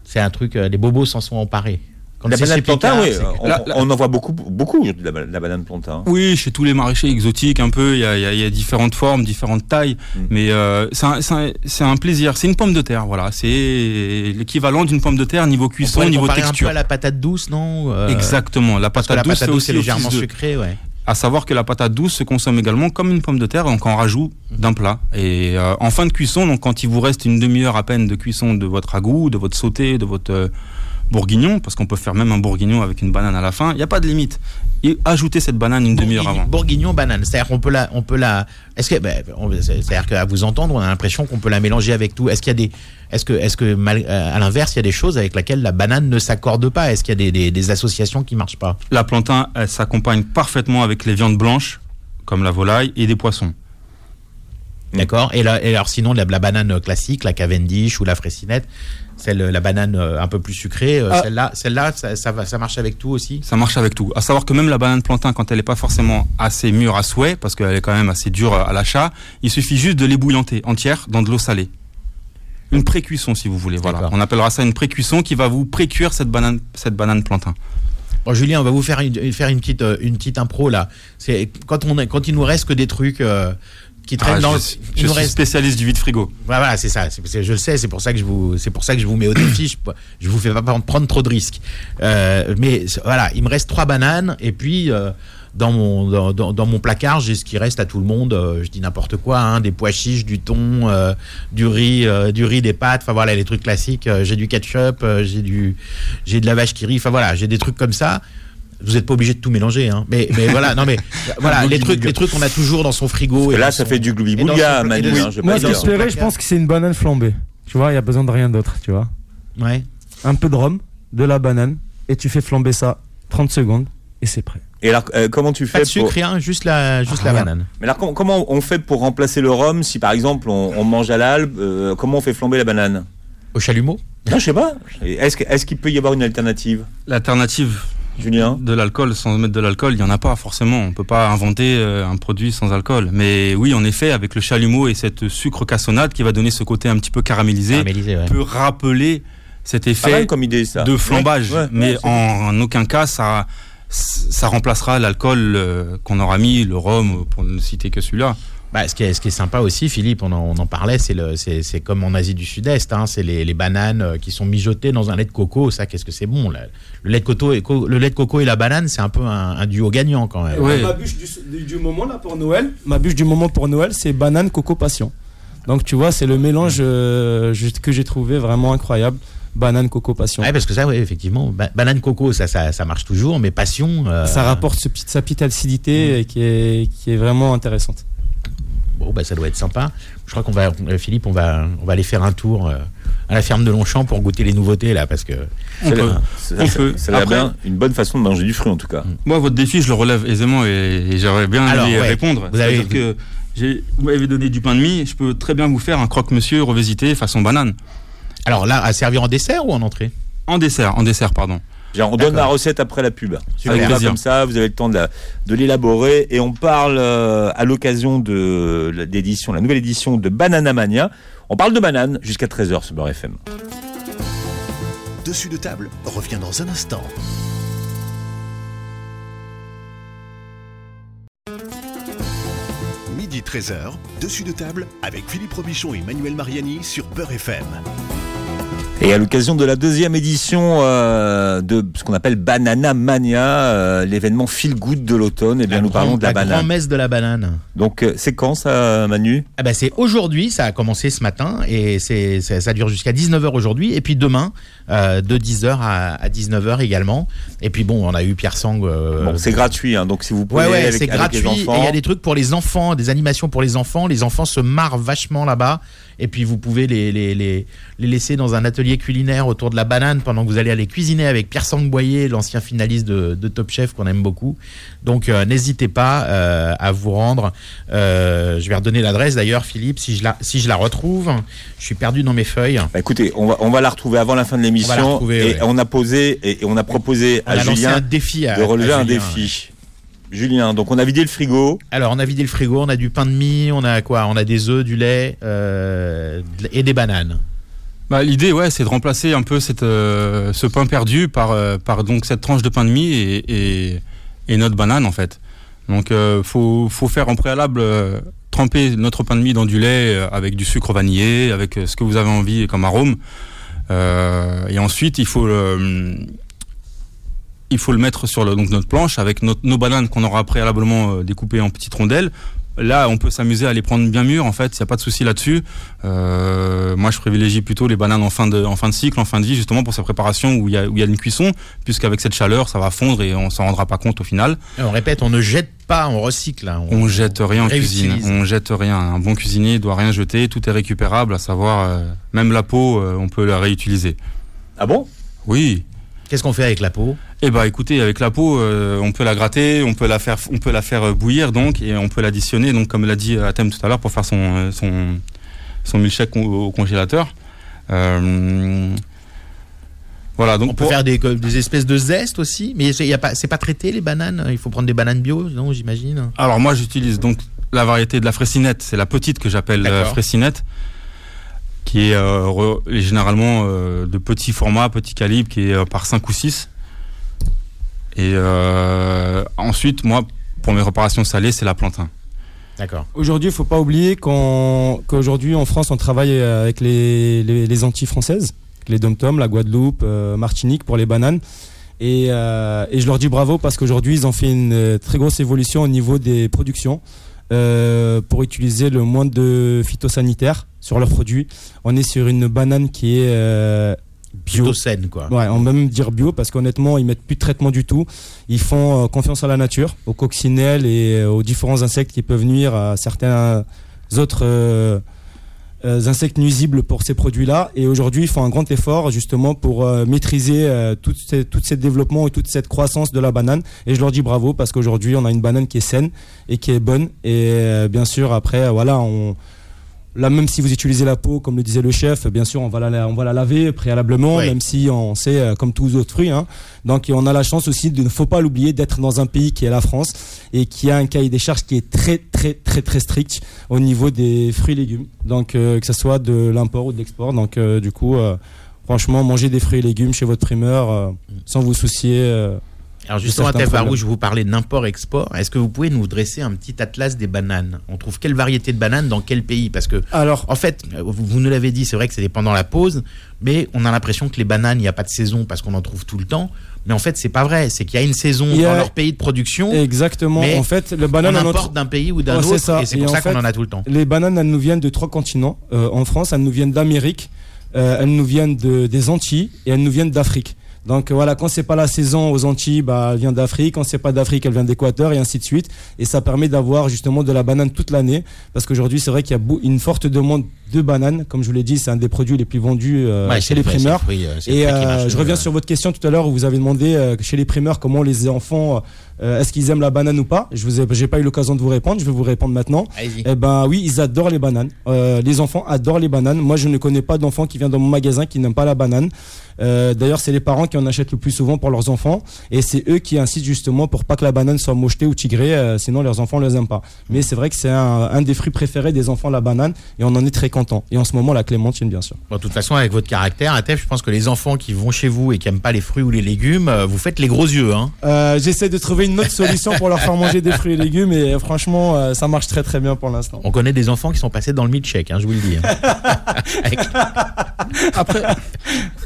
[SPEAKER 3] C'est un truc, euh, les bobos s'en sont emparés. Quand
[SPEAKER 2] La banane plantain,
[SPEAKER 3] Picard,
[SPEAKER 2] oui. On,
[SPEAKER 6] La- la-
[SPEAKER 2] on en voit beaucoup, beaucoup de la, la banane plantain.
[SPEAKER 6] Oui, chez tous les maraîchers exotiques, un peu, il y a, il y a- il y a différentes formes, différentes tailles,
[SPEAKER 2] Mm.
[SPEAKER 6] mais euh, c'est un, c'est un- un plaisir. C'est une pomme de terre, voilà. C'est l'équivalent d'une pomme de terre niveau
[SPEAKER 3] On
[SPEAKER 6] cuisson,
[SPEAKER 3] le
[SPEAKER 6] niveau
[SPEAKER 3] comparer un
[SPEAKER 6] texture.
[SPEAKER 3] peu à la patate douce, non Euh,
[SPEAKER 6] Exactement. La
[SPEAKER 3] Parce que
[SPEAKER 6] patate
[SPEAKER 3] la
[SPEAKER 6] douce,
[SPEAKER 3] patate douce, c'est
[SPEAKER 6] aussi
[SPEAKER 3] légèrement
[SPEAKER 6] office de-
[SPEAKER 3] sucré, ouais.
[SPEAKER 6] À savoir que la patate douce se consomme également comme une pomme de terre, donc en rajout d'un plat. Et euh, en fin de cuisson, donc quand il vous reste une demi-heure à peine de cuisson de votre ragoût, de votre sauté, de votre euh, bourguignon, parce qu'on peut faire même un bourguignon avec une banane à la fin, il n'y a pas de limite. Et ajoutez cette banane une demi-heure avant.
[SPEAKER 3] Bourguignon banane, c'est-à-dire qu'on peut la, on peut la, est-ce que, ben, on- c'est-à-dire qu'à vous entendre, on a l'impression qu'on peut la mélanger avec tout. Est-ce qu'il y a des, est-ce que, est-ce que, mal- euh, à l'inverse, il y a des choses avec lesquelles la banane ne s'accorde pas? Est-ce qu'il y a des, des, des associations qui marchent pas?
[SPEAKER 6] La plantain, elle s'accompagne parfaitement avec les viandes blanches, comme la volaille, et des poissons.
[SPEAKER 3] D'accord. Et, là, et alors sinon, la, la banane classique, la Cavendish ou la Fraisinette, celle, la banane euh, un peu plus sucrée, euh,
[SPEAKER 5] Ah.
[SPEAKER 3] celle-là, celle-là, ça, ça va, ça marche avec tout aussi?
[SPEAKER 6] Ça marche avec tout. À savoir que même la banane plantain, quand elle n'est pas forcément assez mûre à souhait, parce qu'elle est quand même assez dure à l'achat, il suffit juste de l'ébouillanter entière dans de l'eau salée. Une pré-cuisson, si vous voulez. Voilà. On appellera ça une pré-cuisson qui va vous pré-cuire cette banane, cette banane plantain.
[SPEAKER 3] Bon, Julien, on va vous faire une, faire une petite, euh, une petite impro là. C'est quand on, est- quand il nous reste que des trucs euh, qui traînent
[SPEAKER 6] Ah,
[SPEAKER 3] dans.
[SPEAKER 6] je je suis
[SPEAKER 3] reste-
[SPEAKER 6] spécialiste du vide frigo.
[SPEAKER 3] Voilà, voilà, c'est ça. Je le sais. C'est pour ça que je vous, c'est pour ça que je vous mets au défi. Je, je vous fais pas prendre trop de risques. Euh, mais voilà, il me reste trois bananes et puis euh, dans mon dans, dans- mon placard, j'ai ce qui reste à tout le monde. euh, je dis n'importe quoi, hein, des pois chiches, du thon, euh, du riz, euh, du riz, des pâtes. Enfin voilà, les trucs classiques. J'ai du ketchup, j'ai du, j'ai de la vache qui rit. Enfin voilà, j'ai des trucs comme ça. Vous n'êtes pas obligé de tout mélanger, hein. Mais, mais voilà, non mais voilà, les trucs, les trucs qu'on a toujours dans son frigo. et
[SPEAKER 2] Là, ça
[SPEAKER 3] son-
[SPEAKER 2] fait du
[SPEAKER 3] et
[SPEAKER 2] Manu. hein, je
[SPEAKER 5] Moi,
[SPEAKER 2] pas
[SPEAKER 5] ce je pense que c'est une banane flambée. Tu vois, il y a besoin de rien d'autre, tu vois.
[SPEAKER 3] Ouais.
[SPEAKER 5] Un peu de rhum, de la banane, et tu fais flamber ça 30 secondes, et c'est prêt.
[SPEAKER 2] Et alors, euh, comment tu
[SPEAKER 3] Pas
[SPEAKER 2] fais
[SPEAKER 3] de sucre,
[SPEAKER 2] pour...
[SPEAKER 3] rien, juste la, juste la
[SPEAKER 5] Rien.
[SPEAKER 3] banane.
[SPEAKER 2] Mais alors, com- comment on fait pour remplacer le rhum si, par exemple, on, on mange à l'albe euh, Comment on fait flamber la banane?
[SPEAKER 3] Au chalumeau?
[SPEAKER 2] Non, je sais pas. Est-ce que- est-ce qu'il peut y avoir une alternative,
[SPEAKER 6] L'alternative
[SPEAKER 2] Julien
[SPEAKER 6] de l'alcool sans mettre de l'alcool, il n'y en a pas forcément. On peut pas inventer euh, un produit sans alcool. Mais oui, en effet, avec le chalumeau et cette sucre cassonade qui va donner ce côté un petit peu caramélisé,
[SPEAKER 3] Caramélisé, ouais.
[SPEAKER 6] peut rappeler cet effet
[SPEAKER 2] mal comme idée, ça.
[SPEAKER 6] de flambage.
[SPEAKER 2] Ouais, ouais,
[SPEAKER 6] mais en, en aucun cas, ça, ça remplacera l'alcool euh, qu'on aura mis, le rhum, pour ne citer que celui-là.
[SPEAKER 3] Bah, ce, qui est, ce qui est sympa aussi, Philippe, on en, on en parlait, c'est le- c'est c'est comme en Asie du Sud-Est, hein, c'est les, les bananes euh, qui sont mijotées dans un lait de coco. Ça, qu'est-ce que c'est bon là. le, lait de coco et, co- le lait de coco et la banane, c'est un peu un, un duo gagnant quand même.
[SPEAKER 6] Ouais.
[SPEAKER 5] Ma bûche du, du moment là pour Noël, ma bûche du moment pour Noël, c'est banane coco passion. Donc tu vois, c'est le mélange euh, juste que j'ai trouvé vraiment incroyable. Banane coco passion.
[SPEAKER 3] Ouais, parce que ça, ouais, effectivement, ba- banane coco, ça, ça, ça marche toujours, mais passion. euh,
[SPEAKER 5] Ça rapporte ce sa petite acidité et qui est, qui est vraiment intéressante.
[SPEAKER 3] Bon, bah, ça doit être sympa. Je crois qu'on va, euh, Philippe, on va, on va aller faire un tour euh, à la ferme de Longchamp pour goûter les nouveautés là, parce que.
[SPEAKER 6] On
[SPEAKER 2] Ça,
[SPEAKER 6] peut.
[SPEAKER 2] ça-
[SPEAKER 6] On
[SPEAKER 2] ça-
[SPEAKER 6] peut.
[SPEAKER 2] ça a bien une bonne façon de manger du fruit, en tout cas.
[SPEAKER 6] Moi, votre défi, je le relève aisément et, et j'aurais bien
[SPEAKER 3] Alors,
[SPEAKER 6] aimé
[SPEAKER 3] ouais,
[SPEAKER 6] répondre.
[SPEAKER 3] vous avez-
[SPEAKER 6] que vous m'avez donné du pain de mie, je peux très bien vous faire un croque-monsieur revisité façon banane.
[SPEAKER 3] Alors là, à servir en dessert ou en entrée?
[SPEAKER 6] En dessert, en dessert, pardon.
[SPEAKER 2] Genre, on donne la recette après la pub.
[SPEAKER 3] Super.
[SPEAKER 2] Avec
[SPEAKER 6] plaisir.
[SPEAKER 2] comme ça, vous avez le temps de la- de l'élaborer. Et on parle euh, à l'occasion de la- d'édition, la nouvelle édition de Banana Mania. On parle de banane jusqu'à 13h sur Beurre FM.
[SPEAKER 1] Dessus de table revient dans un instant. Midi 13h, dessus de table avec Philippe Robichon et Manuel Mariani sur Beurre FM.
[SPEAKER 2] Et à l'occasion de la deuxième édition euh, de ce qu'on appelle Banana Mania, euh, l'événement feel good de l'automne, eh bien nous parlons de la, banane.
[SPEAKER 3] grand-messe de la banane.
[SPEAKER 2] Donc euh, c'est quand ça, Manu?
[SPEAKER 3] Ah bah, c'est aujourd'hui, ça a commencé ce matin et c'est ça, ça dure jusqu'à 19h aujourd'hui et puis demain euh, de 10h à, à 19h également. Et puis bon, on a eu Pierre Sang. euh,
[SPEAKER 2] Bon, c'est gratuit, hein, donc si vous pouvez
[SPEAKER 3] Ouais, c'est
[SPEAKER 2] avec
[SPEAKER 3] gratuit. Et il y a des trucs pour les enfants, des animations pour les enfants. Les enfants se marrent vachement là-bas. Et puis vous pouvez les, les, les, les laisser dans un atelier culinaire autour de la banane pendant que vous allez aller cuisiner avec Pierre Sangboyer, l'ancien finaliste de, de Top Chef qu'on aime beaucoup. Donc euh, n'hésitez pas à vous rendre. Je vais redonner l'adresse d'ailleurs, Philippe, si je, la, si je la retrouve. Je suis perdu dans mes feuilles.
[SPEAKER 2] Bah, écoutez, on va, on va la retrouver avant la fin de
[SPEAKER 3] On va la
[SPEAKER 2] l'émission
[SPEAKER 3] retrouver,
[SPEAKER 2] et
[SPEAKER 3] ouais.
[SPEAKER 2] on a posé et, et on a proposé
[SPEAKER 3] On
[SPEAKER 2] à
[SPEAKER 3] a
[SPEAKER 2] Julien
[SPEAKER 3] un défi à,
[SPEAKER 2] de relever
[SPEAKER 3] à
[SPEAKER 2] un défi. Julien, donc on a vidé le frigo.
[SPEAKER 3] Alors, on a vidé le frigo, on a du pain de mie, on a quoi? On a des œufs, du lait euh, et des bananes.
[SPEAKER 6] Bah, L'idée, ouais, c'est de remplacer un peu cette, euh, ce pain perdu par, euh, par donc cette tranche de pain de mie et, et, et notre banane en fait. Donc, euh, faut, faut faire en préalable euh, tremper notre pain de mie dans du lait euh, avec du sucre vanillé, avec euh, ce que vous avez envie comme arôme. Euh, et ensuite, il faut le, mettre sur donc notre planche avec nos bananes qu'on aura préalablement euh, découpées en petites rondelles. Là, on peut s'amuser à les prendre bien mûres, en fait, il n'y a pas de souci là-dessus. Euh, moi, je privilégie plutôt les bananes en fin, de, en fin de cycle, en fin de vie, justement pour sa préparation où il y a, où il y a une cuisson, puisqu'avec cette chaleur, ça va fondre et on s'en rendra pas compte au final.
[SPEAKER 3] Et on répète, on ne jette pas, on recycle. hein.
[SPEAKER 6] On jette rien en
[SPEAKER 3] réutilise.
[SPEAKER 6] cuisine, on jette rien. Un bon cuisinier doit rien jeter, tout est récupérable, à savoir euh, même la peau, euh, on peut la réutiliser.
[SPEAKER 2] Ah bon?
[SPEAKER 6] Oui.
[SPEAKER 3] Qu'est-ce qu'on fait avec la peau?
[SPEAKER 6] Eh bah écoutez, avec la peau, euh, on peut la gratter, on peut la faire, on peut la faire euh, bouillir donc et on peut l'additionner donc comme l'a dit Atem tout à l'heure pour faire son euh, son son milkshake au, congélateur. Euh, voilà donc
[SPEAKER 3] On peut faire des, des espèces de zeste aussi, mais y a pas, c'est pas traité les bananes? Il faut prendre des bananes bio, non J'imagine?
[SPEAKER 6] Alors moi j'utilise donc la variété de la fressinette, c'est la petite que j'appelle euh, fressinette, qui est euh, re- généralement euh, de petit format, petit calibre, qui est euh, par 5 ou 6. Et euh, ensuite, moi, pour mes réparations salées, c'est la plantain.
[SPEAKER 3] D'accord.
[SPEAKER 5] Aujourd'hui, il faut pas oublier qu'on- qu'aujourd'hui en France, on travaille avec les, les, les Antilles françaises, les dom la Guadeloupe, euh, Martinique pour les bananes. Et, euh, et je leur dis bravo parce qu'aujourd'hui, ils ont fait une très grosse évolution au niveau des productions euh, pour utiliser le moins de phytosanitaires sur leurs produits. On est sur une banane qui est euh, bio.
[SPEAKER 3] Plutôt saine, quoi.
[SPEAKER 5] Ouais, on va même dire bio parce qu'honnêtement, ils mettent plus de traitement du tout. Ils font euh, confiance à la nature, aux coccinelles et euh, aux différents insectes qui peuvent nuire à certains autres euh, insectes nuisibles pour ces produits-là. Et aujourd'hui, ils font un grand effort justement pour euh, maîtriser euh, tout, ces, tout ce développement et toute cette croissance de la banane. Et je leur dis bravo parce qu'aujourd'hui, on a une banane qui est saine et qui est bonne. Et bien sûr, après, voilà, on Là, même si vous utilisez la peau, comme le disait le chef, bien sûr, on va la, on va la laver préalablement,
[SPEAKER 3] Oui.
[SPEAKER 5] même si on sait, euh, comme tous les autres fruits. Hein. Donc, on a la chance aussi, de, ne faut pas l'oublier, d'être dans un pays qui est la France et qui a un cahier des charges qui est très, très, très, très strict au niveau des fruits et légumes. Donc, euh, que ce soit de l'import ou de l'export. Donc, euh, du coup, franchement, manger des fruits et légumes chez votre primeur euh, sans vous soucier. Euh,
[SPEAKER 3] Alors justement,
[SPEAKER 5] problèmes.
[SPEAKER 3] Harouche, vous parlez d'import-export. Est-ce que vous pouvez nous dresser un petit atlas des bananes? On trouve quelle variété de bananes dans quel pays? Parce que,
[SPEAKER 5] Alors,
[SPEAKER 3] en fait, vous, vous nous l'avez dit, c'est vrai que c'est pendant la pause, mais on a l'impression que les bananes, il n'y a pas de saison parce qu'on en trouve tout le temps. Mais en fait, c'est pas vrai. C'est qu'il y a une saison
[SPEAKER 5] a-
[SPEAKER 3] dans leur pays de production.
[SPEAKER 5] exactement.
[SPEAKER 3] Mais
[SPEAKER 5] En fait, le
[SPEAKER 3] on
[SPEAKER 5] banane en
[SPEAKER 3] importe d'un pays ou d'un
[SPEAKER 5] Ouais, c'est
[SPEAKER 3] autre,
[SPEAKER 5] ça.
[SPEAKER 3] et c'est pour ça qu'on en a tout le temps.
[SPEAKER 5] Les bananes, elles nous viennent de trois continents. Euh, en France, elles nous viennent d'Amérique, euh, elles nous viennent de, des Antilles et elles nous viennent d'Afrique. Donc euh, voilà, quand c'est pas la saison aux Antilles, bah, elle vient d'Afrique. Quand c'est pas d'Afrique, elle vient d'Équateur et ainsi de suite. Et ça permet d'avoir justement de la banane toute l'année. Parce qu'aujourd'hui, c'est vrai qu'il y a une forte demande de bananes. Comme je vous l'ai dit, c'est un des produits les plus vendus euh,
[SPEAKER 3] Ouais,
[SPEAKER 5] chez les
[SPEAKER 3] le
[SPEAKER 5] primeurs.
[SPEAKER 3] fruit, euh, le
[SPEAKER 5] Et euh, je reviens sur votre question tout à l'heure où vous avez demandé euh, chez les primeurs comment les enfants, est-ce qu'ils aiment la banane ou pas. Je vous ai, j'ai pas eu l'occasion de vous répondre. Je vais vous répondre maintenant. Eh ben oui, ils adorent les bananes. Les enfants adorent les bananes. Moi, je ne connais pas d'enfant qui vient dans mon magasin qui n'aime pas la banane. D'ailleurs, c'est les parents qui en achètent le plus souvent pour leurs enfants. Et c'est eux qui insistent justement pour pas que la banane soit mochetée ou tigrée, euh, sinon leurs enfants ne les aiment pas. Mais c'est vrai que c'est un, un des fruits préférés des enfants, la banane, et on en est très content. Et en ce moment, la clémentine, bien sûr.
[SPEAKER 3] Bon, de toute façon, avec votre caractère, Atef, je pense que les enfants qui vont chez vous et qui aiment pas les fruits ou les légumes, euh, vous faites les gros yeux. Hein.
[SPEAKER 5] Euh, J'essaie de trouver une autre solution pour leur faire manger des fruits et légumes, et franchement, euh, ça marche très très bien pour l'instant.
[SPEAKER 3] On connaît des enfants qui sont passés dans le milkshake, hein, je vous le dis. hein. Avec-
[SPEAKER 6] Après,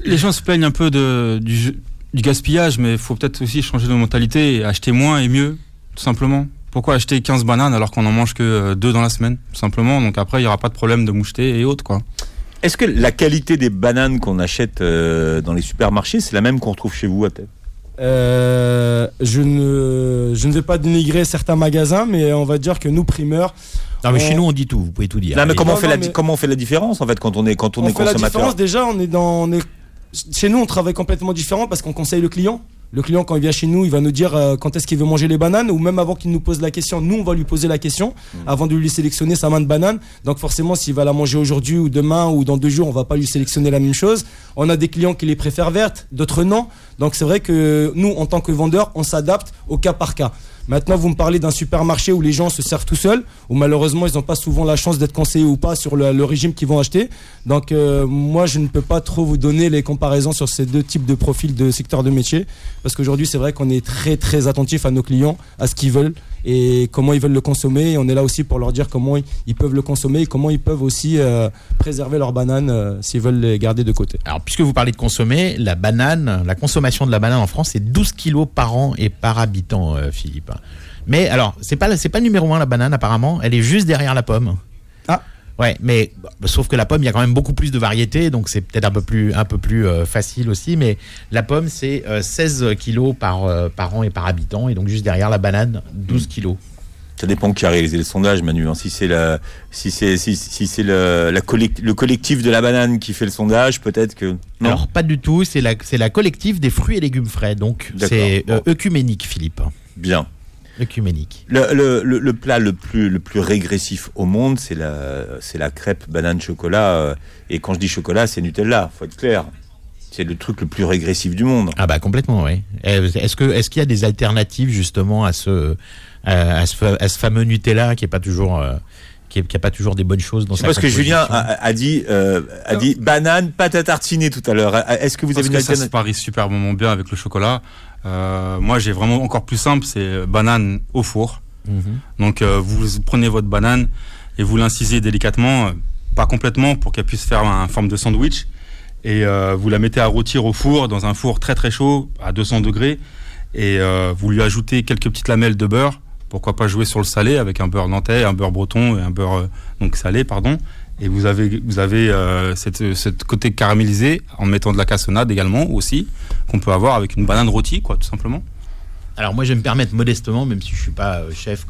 [SPEAKER 6] les gens se plaignent un peu de, du, du gaspillage, mais il faut peut-être aussi changer de mentalité et acheter moins et mieux, tout simplement. Pourquoi acheter 15 bananes alors qu'on en mange que euh, deux dans la semaine, tout simplement? Donc après, il n'y aura pas de problème de moucheté et autres, quoi.
[SPEAKER 2] Est-ce que la qualité des bananes qu'on achète euh, dans les supermarchés, c'est la même qu'on retrouve chez vous à Thèbes
[SPEAKER 5] Euh, je, ne, je ne vais pas dénigrer certains magasins, mais on va dire que nous, primeurs,
[SPEAKER 3] Non, mais
[SPEAKER 5] On-
[SPEAKER 3] chez nous, on dit tout. Vous pouvez tout dire.
[SPEAKER 2] Non, mais comment,
[SPEAKER 5] Non,
[SPEAKER 2] on fait
[SPEAKER 5] non,
[SPEAKER 2] la,
[SPEAKER 5] mais-
[SPEAKER 2] di- comment on fait la différence en fait quand on est, quand on
[SPEAKER 5] on
[SPEAKER 2] est
[SPEAKER 5] fait la
[SPEAKER 2] consommateur?
[SPEAKER 5] différence. Déjà, on est dans, on est- chez nous, on travaille complètement différent parce qu'on conseille le client. Le client, quand il vient chez nous, il va nous dire euh, quand est-ce qu'il veut manger les bananes, ou même avant qu'il nous pose la question, nous, on va lui poser la question avant de lui sélectionner sa main de banane. Donc forcément, s'il va la manger aujourd'hui ou demain ou dans deux jours, on va pas lui sélectionner la même chose. On a des clients qui les préfèrent vertes, d'autres non. Donc c'est vrai que nous, en tant que vendeurs, on s'adapte au cas par cas. Maintenant, vous me parlez d'un supermarché où les gens se servent tout seuls, où malheureusement, ils n'ont pas souvent la chance d'être conseillés ou pas sur le, régime qu'ils vont acheter. Donc, euh, moi, je ne peux pas trop vous donner les comparaisons sur ces deux types de profils de secteur de métier, parce qu'aujourd'hui, c'est vrai qu'on est très, très attentif à nos clients, à ce qu'ils veulent et comment ils veulent le consommer. Et on est là aussi pour leur dire comment ils, peuvent le consommer et comment ils peuvent aussi euh, préserver leurs bananes euh, s'ils veulent les garder de côté.
[SPEAKER 3] Alors, puisque vous parlez de consommer, la banane, la consommation de la banane en France, c'est 12 kilos par an et par habitant, euh, Philippe. Mais alors, c'est pas, c'est pas numéro un la banane apparemment. Elle est juste derrière la pomme.
[SPEAKER 5] Ah.
[SPEAKER 3] Ouais, mais bah, sauf que la pomme, il y a quand même beaucoup plus de variétés, donc c'est peut-être un peu plus, un peu plus euh, facile aussi. Mais la pomme, c'est euh, 16 kilos par, euh, par an et par habitant, et donc juste derrière la banane, 12 kilos.
[SPEAKER 2] Ça dépend qui a réalisé le sondage, Manu. hein. Si c'est la, si c'est, si, si c'est le, la collect- le collectif de la banane qui fait le sondage, peut-être que non.
[SPEAKER 3] Alors pas du tout, c'est la, c'est la collective des fruits et légumes frais, donc c'est euh,
[SPEAKER 2] Bon.
[SPEAKER 3] œcuménique, Philippe.
[SPEAKER 2] Bien.
[SPEAKER 3] Œcuménique.
[SPEAKER 2] Le, le, le, le plat le plus, le plus régressif au monde, c'est la, c'est la crêpe banane chocolat. euh, Et quand je dis chocolat, c'est Nutella. Faut être clair. C'est le truc le plus régressif du monde.
[SPEAKER 3] Ah bah complètement, oui. Euh, Est-ce que est-ce qu'il y a des alternatives justement à ce à, à ce, à ce fameux Nutella qui est pas toujours euh, qui, est- qui a pas toujours des bonnes choses dans sa
[SPEAKER 2] parce que Julien a, a dit, euh, a dit banane, pâte à tartiner tout à l'heure. Est-ce que vous
[SPEAKER 6] Parce
[SPEAKER 2] avez une
[SPEAKER 6] que ça se parie superbement bien avec le chocolat. Euh, moi, j'ai vraiment encore plus simple, c'est banane au four.
[SPEAKER 3] Mhm.
[SPEAKER 6] Donc, euh, vous prenez votre banane et vous l'incisez délicatement, euh, pas complètement, pour qu'elle puisse faire un forme de sandwich. Et euh, vous la mettez à rôtir au four, dans un four très très chaud, à 200 degrés. Et euh, vous lui ajoutez quelques petites lamelles de beurre. Pourquoi pas jouer sur le salé avec un beurre nantais, un beurre breton et un beurre euh, donc salé, pardon. Et vous avez vous avez euh, cette, cette côté caramélisé en mettant de la cassonade également aussi qu'on peut avoir avec une banane rôtie, quoi, tout simplement.
[SPEAKER 3] Alors moi je vais me permettre modestement, même si je suis pas euh, chef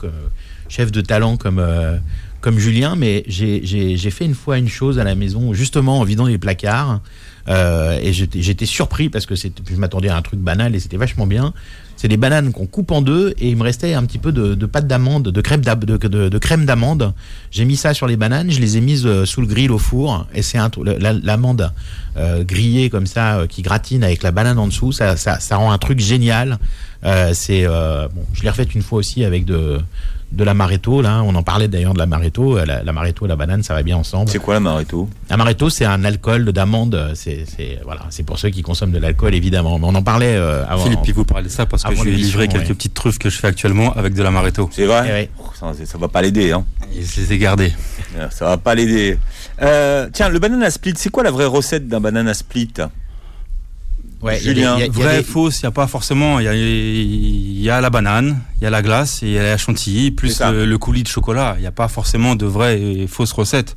[SPEAKER 3] chef de talent comme euh, comme Julien, mais j'ai- fait une fois une chose à la maison, justement en vidant les placards, euh, et j'étais surpris parce que je m'attendais à un truc banal et c'était vachement bien. C'est des bananes qu'on coupe en deux et il me restait un petit peu de, de pâte d'amande, de crème d'ab- de, crème d'amande. J'ai mis ça sur les bananes, je les ai mises euh, sous le grill au four et c'est un l'amande euh, grillée comme ça euh, qui gratine avec la banane en dessous, ça, ça, ça rend un truc génial. Euh, c'est euh, bon, je l'ai refait une fois aussi avec de de l'amaretto là, on en parlait d'ailleurs de l'amaretto, Euh, la- l'amaretto et la banane ça va bien ensemble.
[SPEAKER 2] C'est quoi l'amaretto
[SPEAKER 3] Amaretto, c'est un alcool d'amande. C'est, c'est voilà, c'est pour ceux qui consomment de l'alcool évidemment. Mais on en parlait euh, avant.
[SPEAKER 6] Philippe, il vous parlez de ça parce que je lui ai livré quelques
[SPEAKER 3] ouais.
[SPEAKER 6] petites truffes que je fais actuellement avec de l'amaretto.
[SPEAKER 2] C'est vrai?
[SPEAKER 3] Eh ouais.
[SPEAKER 2] Oh, ça, ça va pas l'aider. Hein.
[SPEAKER 6] Et je les gardés.
[SPEAKER 2] Euh, Ça va pas l'aider. Euh, tiens, le banana split, c'est quoi la vraie recette d'un banana split?
[SPEAKER 3] Ouais, il y a des-
[SPEAKER 2] Julien,
[SPEAKER 3] y a- y a
[SPEAKER 6] Vrai,
[SPEAKER 3] des-
[SPEAKER 6] fausse, il n'y a pas forcément. Il y a, il y a la banane, il y a la glace il y a la chantilly, plus le, le coulis de chocolat. Il n'y a pas forcément de vraies et fausses recettes.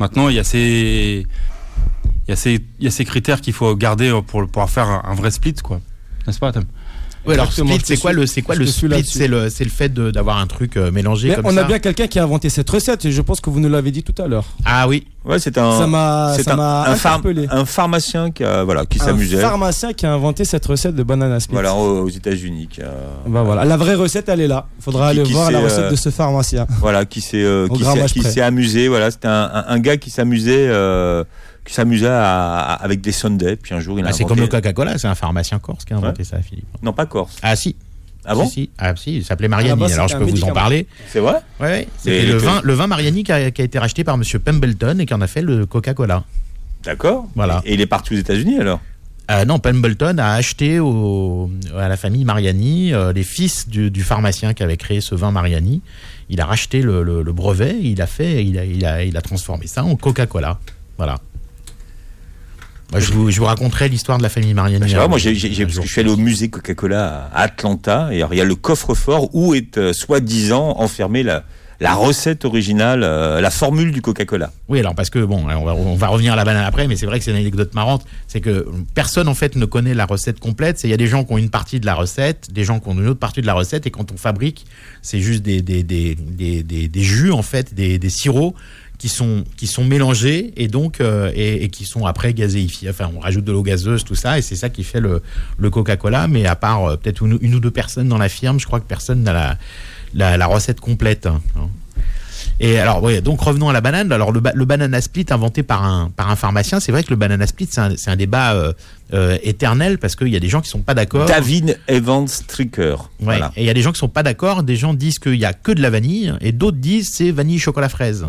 [SPEAKER 6] Maintenant, il y a ces, il y a ces, il y a ces critères qu'il faut garder pour pouvoir faire un, un vrai split, quoi. N'est-ce pas, Tom?
[SPEAKER 3] Ouais, alors split, c'est quoi le, c'est quoi le split? C'est le, c'est le fait de- d'avoir un truc euh, mélangé
[SPEAKER 5] Mais
[SPEAKER 3] comme
[SPEAKER 5] on
[SPEAKER 3] ça?
[SPEAKER 5] a bien quelqu'un qui a inventé cette recette et je pense que vous nous l'avez dit tout à l'heure.
[SPEAKER 3] Ah oui.
[SPEAKER 2] Ouais, c'est un.
[SPEAKER 5] Ça m'a
[SPEAKER 2] c'est
[SPEAKER 5] ça
[SPEAKER 2] un,
[SPEAKER 5] m'a
[SPEAKER 2] un,
[SPEAKER 5] interpellé.
[SPEAKER 2] un pharmacien qui, a- voilà, qui
[SPEAKER 5] Un
[SPEAKER 2] s'amusait.
[SPEAKER 5] pharmacien qui a inventé cette recette de banana split.
[SPEAKER 2] Voilà, aux, aux États-Unis. qui a-
[SPEAKER 5] Bah voilà, la vraie recette elle est là. Faudra
[SPEAKER 2] Qui-
[SPEAKER 5] aller
[SPEAKER 2] qui
[SPEAKER 5] voir la recette
[SPEAKER 2] euh,
[SPEAKER 5] de ce pharmacien.
[SPEAKER 2] Voilà, qui s'est euh, qui s'est amusé. Voilà, c'était un, un, un gars qui s'amusait, euh, qui s'amusait à- à- avec des Sundays. Puis un jour, il a
[SPEAKER 3] Ah, c'est comme le Coca-Cola, c'est un pharmacien corse qui a inventé ça, Philippe.
[SPEAKER 2] Non, pas Corse.
[SPEAKER 3] Ah si.
[SPEAKER 2] Ah bon
[SPEAKER 3] Si, si. Ah si, il s'appelait Mariani.
[SPEAKER 5] base,
[SPEAKER 3] Alors je peux vous en parler.
[SPEAKER 2] C'est vrai
[SPEAKER 3] Ouais, ouais. C'était le
[SPEAKER 2] que-
[SPEAKER 3] vin, le vin Mariani qui a, qui a été racheté par Monsieur Pemberton et qui en a fait le Coca-Cola.
[SPEAKER 2] D'accord.
[SPEAKER 3] Voilà.
[SPEAKER 2] Et il est parti aux États-Unis alors
[SPEAKER 3] Euh, non, Pemberton a acheté au- à la famille Mariani euh, les fils du, du pharmacien qui avait créé ce vin Mariani. Il a racheté le, le- le brevet, il a fait, il a, il a, il a transformé ça en Coca-Cola. Voilà. Moi, je, vous, je vous raconterai l'histoire de la famille Mariani. Un-
[SPEAKER 2] moi, parce
[SPEAKER 3] jour.
[SPEAKER 2] que je suis allé au musée Coca-Cola à Atlanta, et alors, il y a le coffre-fort où est euh, soi-disant enfermée la, la recette originale, euh, la formule du Coca-Cola.
[SPEAKER 3] Oui, alors parce que bon, on va, on va revenir à la banane après, mais c'est vrai que c'est une anecdote marrante, c'est que personne en fait ne connaît la recette complète. Il y a des gens qui ont une partie de la recette, des gens qui ont une autre partie de la recette, et quand on fabrique, c'est juste des, des, des, des, des- des jus en fait, des sirops qui sont qui sont mélangés et donc euh, et, et qui sont après gazéifiés. Enfin, on rajoute de l'eau gazeuse, tout ça, et c'est ça qui fait le, le Coca-Cola. Mais à part euh, peut-être une, une ou deux personnes dans la firme, je crois que personne n'a la, la, la recette complète. hein. Et alors, ouais, donc revenons à la banane. Alors, le, ba- le banana split inventé par un, par un pharmacien, c'est vrai que le banana split, c'est un, un débat euh, euh, éternel parce qu'il y a des gens qui sont pas d'accord.
[SPEAKER 2] David Evans Stricker.
[SPEAKER 3] Ouais.
[SPEAKER 2] Voilà.
[SPEAKER 3] Et il y a des gens qui sont pas d'accord. Des gens disent qu'il y a que de la vanille et d'autres disent c'est vanille chocolat fraise.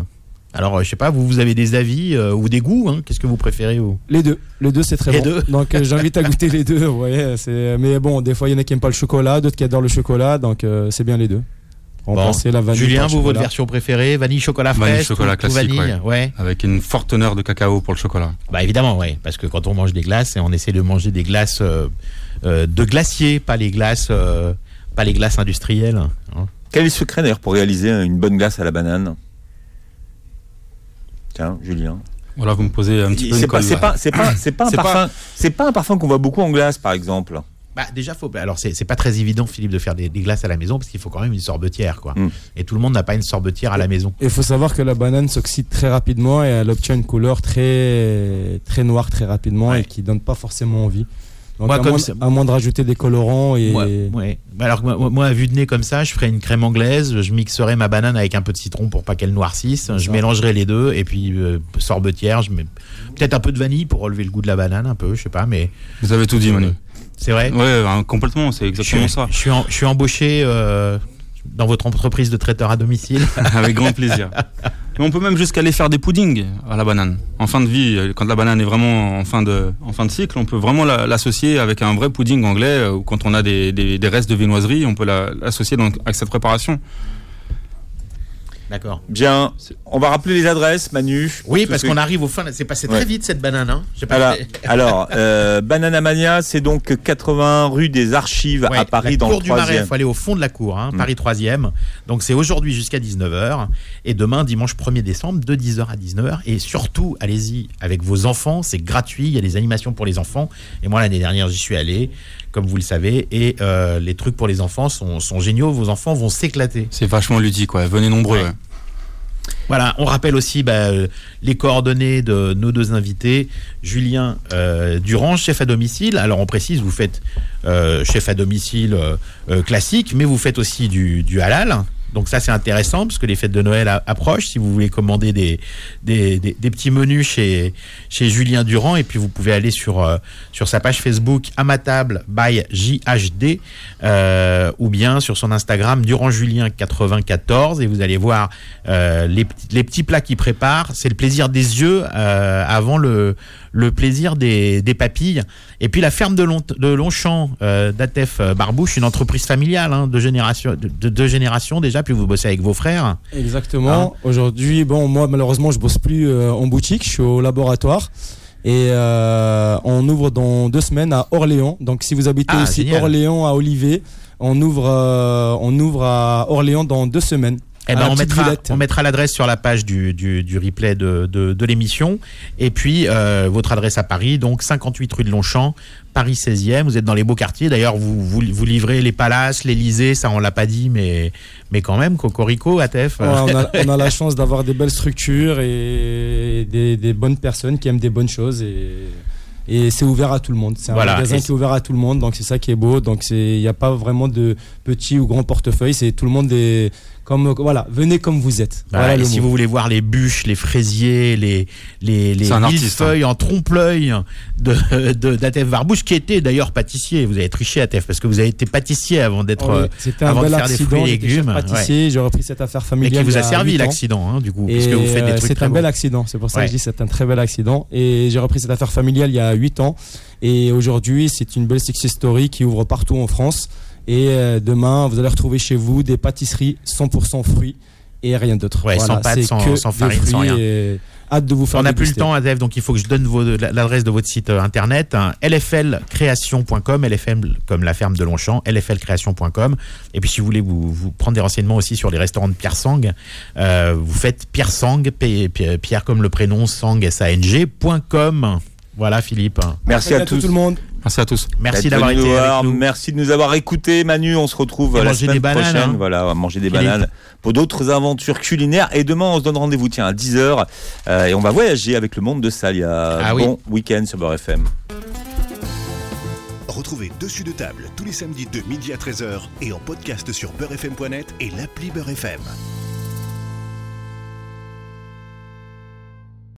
[SPEAKER 3] Alors, euh, je sais pas, vous, vous avez des avis euh, ou des goûts hein Qu'est-ce que vous préférez vous?
[SPEAKER 5] Les deux, les deux c'est très
[SPEAKER 3] Les
[SPEAKER 5] bon.
[SPEAKER 3] deux
[SPEAKER 5] Donc euh, j'invite à goûter les deux. Ouais, c'est. Mais bon, des fois il y en a qui aiment pas le chocolat, d'autres qui adorent le chocolat, donc euh, c'est bien les deux. Remplacer la vanille.
[SPEAKER 3] Julien, vous, votre version préférée Vanille chocolat fraise
[SPEAKER 6] Vanille chocolat classique,
[SPEAKER 3] vanille, ouais.
[SPEAKER 6] Avec une forte teneur de cacao pour le chocolat.
[SPEAKER 3] Bah évidemment, ouais, parce que quand on mange des glaces, on essaie de manger des glaces euh, euh, de glacier, pas les glaces, euh, pas les glaces industrielles. hein.
[SPEAKER 2] Quel est le secret d'ailleurs pour réaliser une bonne glace à la banane? Tiens, Julien.
[SPEAKER 6] Voilà, vous me posez un petit peu
[SPEAKER 2] C'est
[SPEAKER 6] une
[SPEAKER 2] pas,
[SPEAKER 6] colle,
[SPEAKER 2] c'est pas, c'est pas, c'est pas un
[SPEAKER 6] pas-
[SPEAKER 2] parfum. C'est pas un parfum qu'on voit beaucoup en glace, par exemple.
[SPEAKER 3] Bah déjà, faut. Alors c'est pas très évident, Philippe, de faire des, des glaces à la maison parce qu'il faut quand même une sorbetière, quoi.
[SPEAKER 2] Mm.
[SPEAKER 3] Et tout le monde n'a pas une sorbetière à la maison.
[SPEAKER 5] Il faut savoir que la banane s'oxyde très rapidement et elle obtient une couleur très très noire très rapidement
[SPEAKER 3] Ouais.
[SPEAKER 5] et qui donne pas forcément envie. Donc
[SPEAKER 3] Moi,
[SPEAKER 5] à,
[SPEAKER 3] comme
[SPEAKER 5] moins,
[SPEAKER 3] ça-
[SPEAKER 5] à moins de rajouter des colorants et
[SPEAKER 3] ouais. Bah, Alors que moi, moi, à vue de nez comme ça, je ferais une crème anglaise, je mixerais ma banane avec un peu de citron pour pas qu'elle noircisse, je mélangerais les deux et puis euh, sorbetière, je mets peut-être un peu de vanille pour relever le goût de la banane, un peu, je sais pas, mais
[SPEAKER 6] Vous avez tout dit, Manu.
[SPEAKER 3] c'est vrai?
[SPEAKER 6] Ouais, complètement, c'est
[SPEAKER 3] Je
[SPEAKER 6] exactement
[SPEAKER 3] suis,
[SPEAKER 6] ça.
[SPEAKER 3] je suis, en- je suis embauché euh, dans votre entreprise de traiteur à domicile.
[SPEAKER 6] Avec grand plaisir. Mais on peut même jusqu'à aller faire des puddings à la banane. En fin de vie, euh, quand la banane est vraiment en fin de, en fin de cycle, on peut vraiment la- l'associer avec un vrai pudding anglais, euh, ou quand on a des, des, restes de viennoiserie, on peut la- l'associer donc avec cette préparation.
[SPEAKER 3] D'accord.
[SPEAKER 2] Bien. On va rappeler les adresses, Manu.
[SPEAKER 3] Oui, parce
[SPEAKER 2] ce-
[SPEAKER 3] qu'on arrive au fin. C'est passé très
[SPEAKER 2] Ouais.
[SPEAKER 3] vite cette banane. Hein. Pas
[SPEAKER 2] Alors, euh, Banana Mania, c'est donc 80 rue des Archives
[SPEAKER 3] Ouais,
[SPEAKER 2] à Paris
[SPEAKER 3] la
[SPEAKER 2] dans
[SPEAKER 3] cour
[SPEAKER 2] le
[SPEAKER 3] du Marais, il
[SPEAKER 2] 3
[SPEAKER 3] faut aller au fond de la cour, hein,
[SPEAKER 2] Mm.
[SPEAKER 3] Paris 3e. Donc c'est aujourd'hui jusqu'à 19h et demain dimanche 1er décembre de 10h à 19h et surtout allez-y avec vos enfants, c'est gratuit, il y a des animations pour les enfants et moi l'année dernière j'y suis allé comme vous le savez et euh, les trucs pour les enfants sont, sont géniaux, vos enfants vont s'éclater.
[SPEAKER 6] C'est vachement ludique, ouais. Venez nombreux.
[SPEAKER 3] Ouais.
[SPEAKER 6] ouais.
[SPEAKER 3] Voilà, on rappelle aussi bah, euh, les coordonnées de nos deux invités. Julien euh, Durand, chef à domicile. Alors on précise, vous faites euh, chef à domicile euh, classique, mais vous faites aussi du, du halal. Donc ça c'est intéressant parce que les fêtes de Noël approchent. Si vous voulez commander des, des, petits menus chez, chez Julien Durand et puis vous pouvez aller sur, euh, sur sa page Facebook à ma table by JHD euh, ou bien sur son Instagram DurandJulien94 et vous allez voir euh, les, les petits plats qu'il prépare. C'est le plaisir des yeux avant le, le plaisir des, des papilles. Et puis la ferme de, Long, de Longchamp euh, d'Atef euh, Barbouche, une entreprise familiale hein, de génération de, de deux générations déjà. Puis vous bossez avec vos frères.
[SPEAKER 5] Exactement. Aujourd'hui, bon, moi malheureusement, je bosse plus euh, en boutique, je suis au laboratoire. Et euh, on ouvre dans deux semaines à Orléans. Donc si vous habitez
[SPEAKER 3] Ah,
[SPEAKER 5] aussi
[SPEAKER 3] génial.
[SPEAKER 5] Orléans à Olivet, on ouvre, on ouvre à Orléans dans deux semaines.
[SPEAKER 3] Eh ben, on, mettra, on mettra l'adresse sur la page du, du, du replay de, de, de l'émission. Et puis, euh, votre adresse à Paris, donc 58 rue de Longchamp, Paris 16e. Vous êtes dans les beaux quartiers. D'ailleurs, vous, vous, vous livrez les palaces, l'Elysée, ça on l'a pas dit, mais, mais quand même, Cocorico, ATF.
[SPEAKER 5] Ouais, on, a, on a la chance d'avoir des belles structures et des, des bonnes personnes qui aiment des bonnes choses. Et, et c'est ouvert à tout le monde. C'est un
[SPEAKER 3] Voilà,
[SPEAKER 5] magasin
[SPEAKER 3] et
[SPEAKER 5] qui est ouvert à tout le monde, donc c'est ça qui est beau. Donc c'est, il n'y a pas vraiment de petit ou grand portefeuille. C'est tout le monde est comme voilà, venez comme vous êtes.
[SPEAKER 3] Voilà,
[SPEAKER 5] Voilà
[SPEAKER 3] et si
[SPEAKER 5] mot.
[SPEAKER 3] vous voulez voir les bûches, les fraisiers, les, les, les
[SPEAKER 6] artiste,
[SPEAKER 3] millefeuilles en trompe-l'œil de, de, d'Atef Barbouche, qui était d'ailleurs pâtissier. Vous avez triché, Atef, parce que vous avez été pâtissier avant d'être.
[SPEAKER 5] Oh oui, C'était un
[SPEAKER 3] avant de
[SPEAKER 5] bel
[SPEAKER 3] faire des
[SPEAKER 5] accident.
[SPEAKER 3] et
[SPEAKER 5] chef
[SPEAKER 3] légumes,
[SPEAKER 5] pâtissier, j'ai repris cette affaire
[SPEAKER 3] Et
[SPEAKER 5] familiale.
[SPEAKER 3] qui vous a servi l'accident, hein, du coup,
[SPEAKER 5] Et
[SPEAKER 3] parce que vous faites des
[SPEAKER 5] euh,
[SPEAKER 3] trucs.
[SPEAKER 5] c'est un
[SPEAKER 3] beaux.
[SPEAKER 5] bel accident, c'est pour ça
[SPEAKER 3] Ouais.
[SPEAKER 5] que je dis c'est un très bel accident. Et j'ai repris cette affaire familiale il y a 8 ans. Et aujourd'hui, c'est une belle success story qui ouvre partout en France. Et euh, demain, vous allez retrouver chez vous des pâtisseries 100% fruits et rien d'autre.
[SPEAKER 3] Ouais, sans pâte, sans-
[SPEAKER 5] que
[SPEAKER 3] sans farine, sans rien.
[SPEAKER 5] et Hâte de vous faire
[SPEAKER 3] On n'a plus le temps, Adève, donc il faut que je donne l'adresse de votre site euh, internet, hein, lflcreation.com, LFM comme la ferme de Longchamp, lflcreation.com. Et puis si vous voulez vous, vous prendre des renseignements aussi sur les restaurants de Pierre Sang, euh, vous faites Pierre Sang, Pierre comme le prénom, Sang, S-A-N-G.com. Voilà Philippe.
[SPEAKER 2] Merci à
[SPEAKER 5] bientôt
[SPEAKER 2] tous.
[SPEAKER 5] tout le monde.
[SPEAKER 6] Merci à tous.
[SPEAKER 3] Merci d'avoir été avec nous.
[SPEAKER 2] Merci de nous avoir écoutés, Manu. On se retrouve
[SPEAKER 3] Et
[SPEAKER 2] euh, la semaine
[SPEAKER 3] bananes,
[SPEAKER 2] prochaine.
[SPEAKER 3] hein.
[SPEAKER 2] Voilà, on va manger des
[SPEAKER 3] Philippe.
[SPEAKER 2] bananes pour d'autres aventures culinaires. Et demain, on se donne rendez-vous, tiens, à 10h. et on va voyager avec le monde de Salia.
[SPEAKER 3] Ah oui.
[SPEAKER 2] bon week-end sur Beurre FM.
[SPEAKER 1] Retrouvez Dessus de table tous les samedis de midi à 13h et en podcast sur beurrefm.net et l'appli Beurre FM.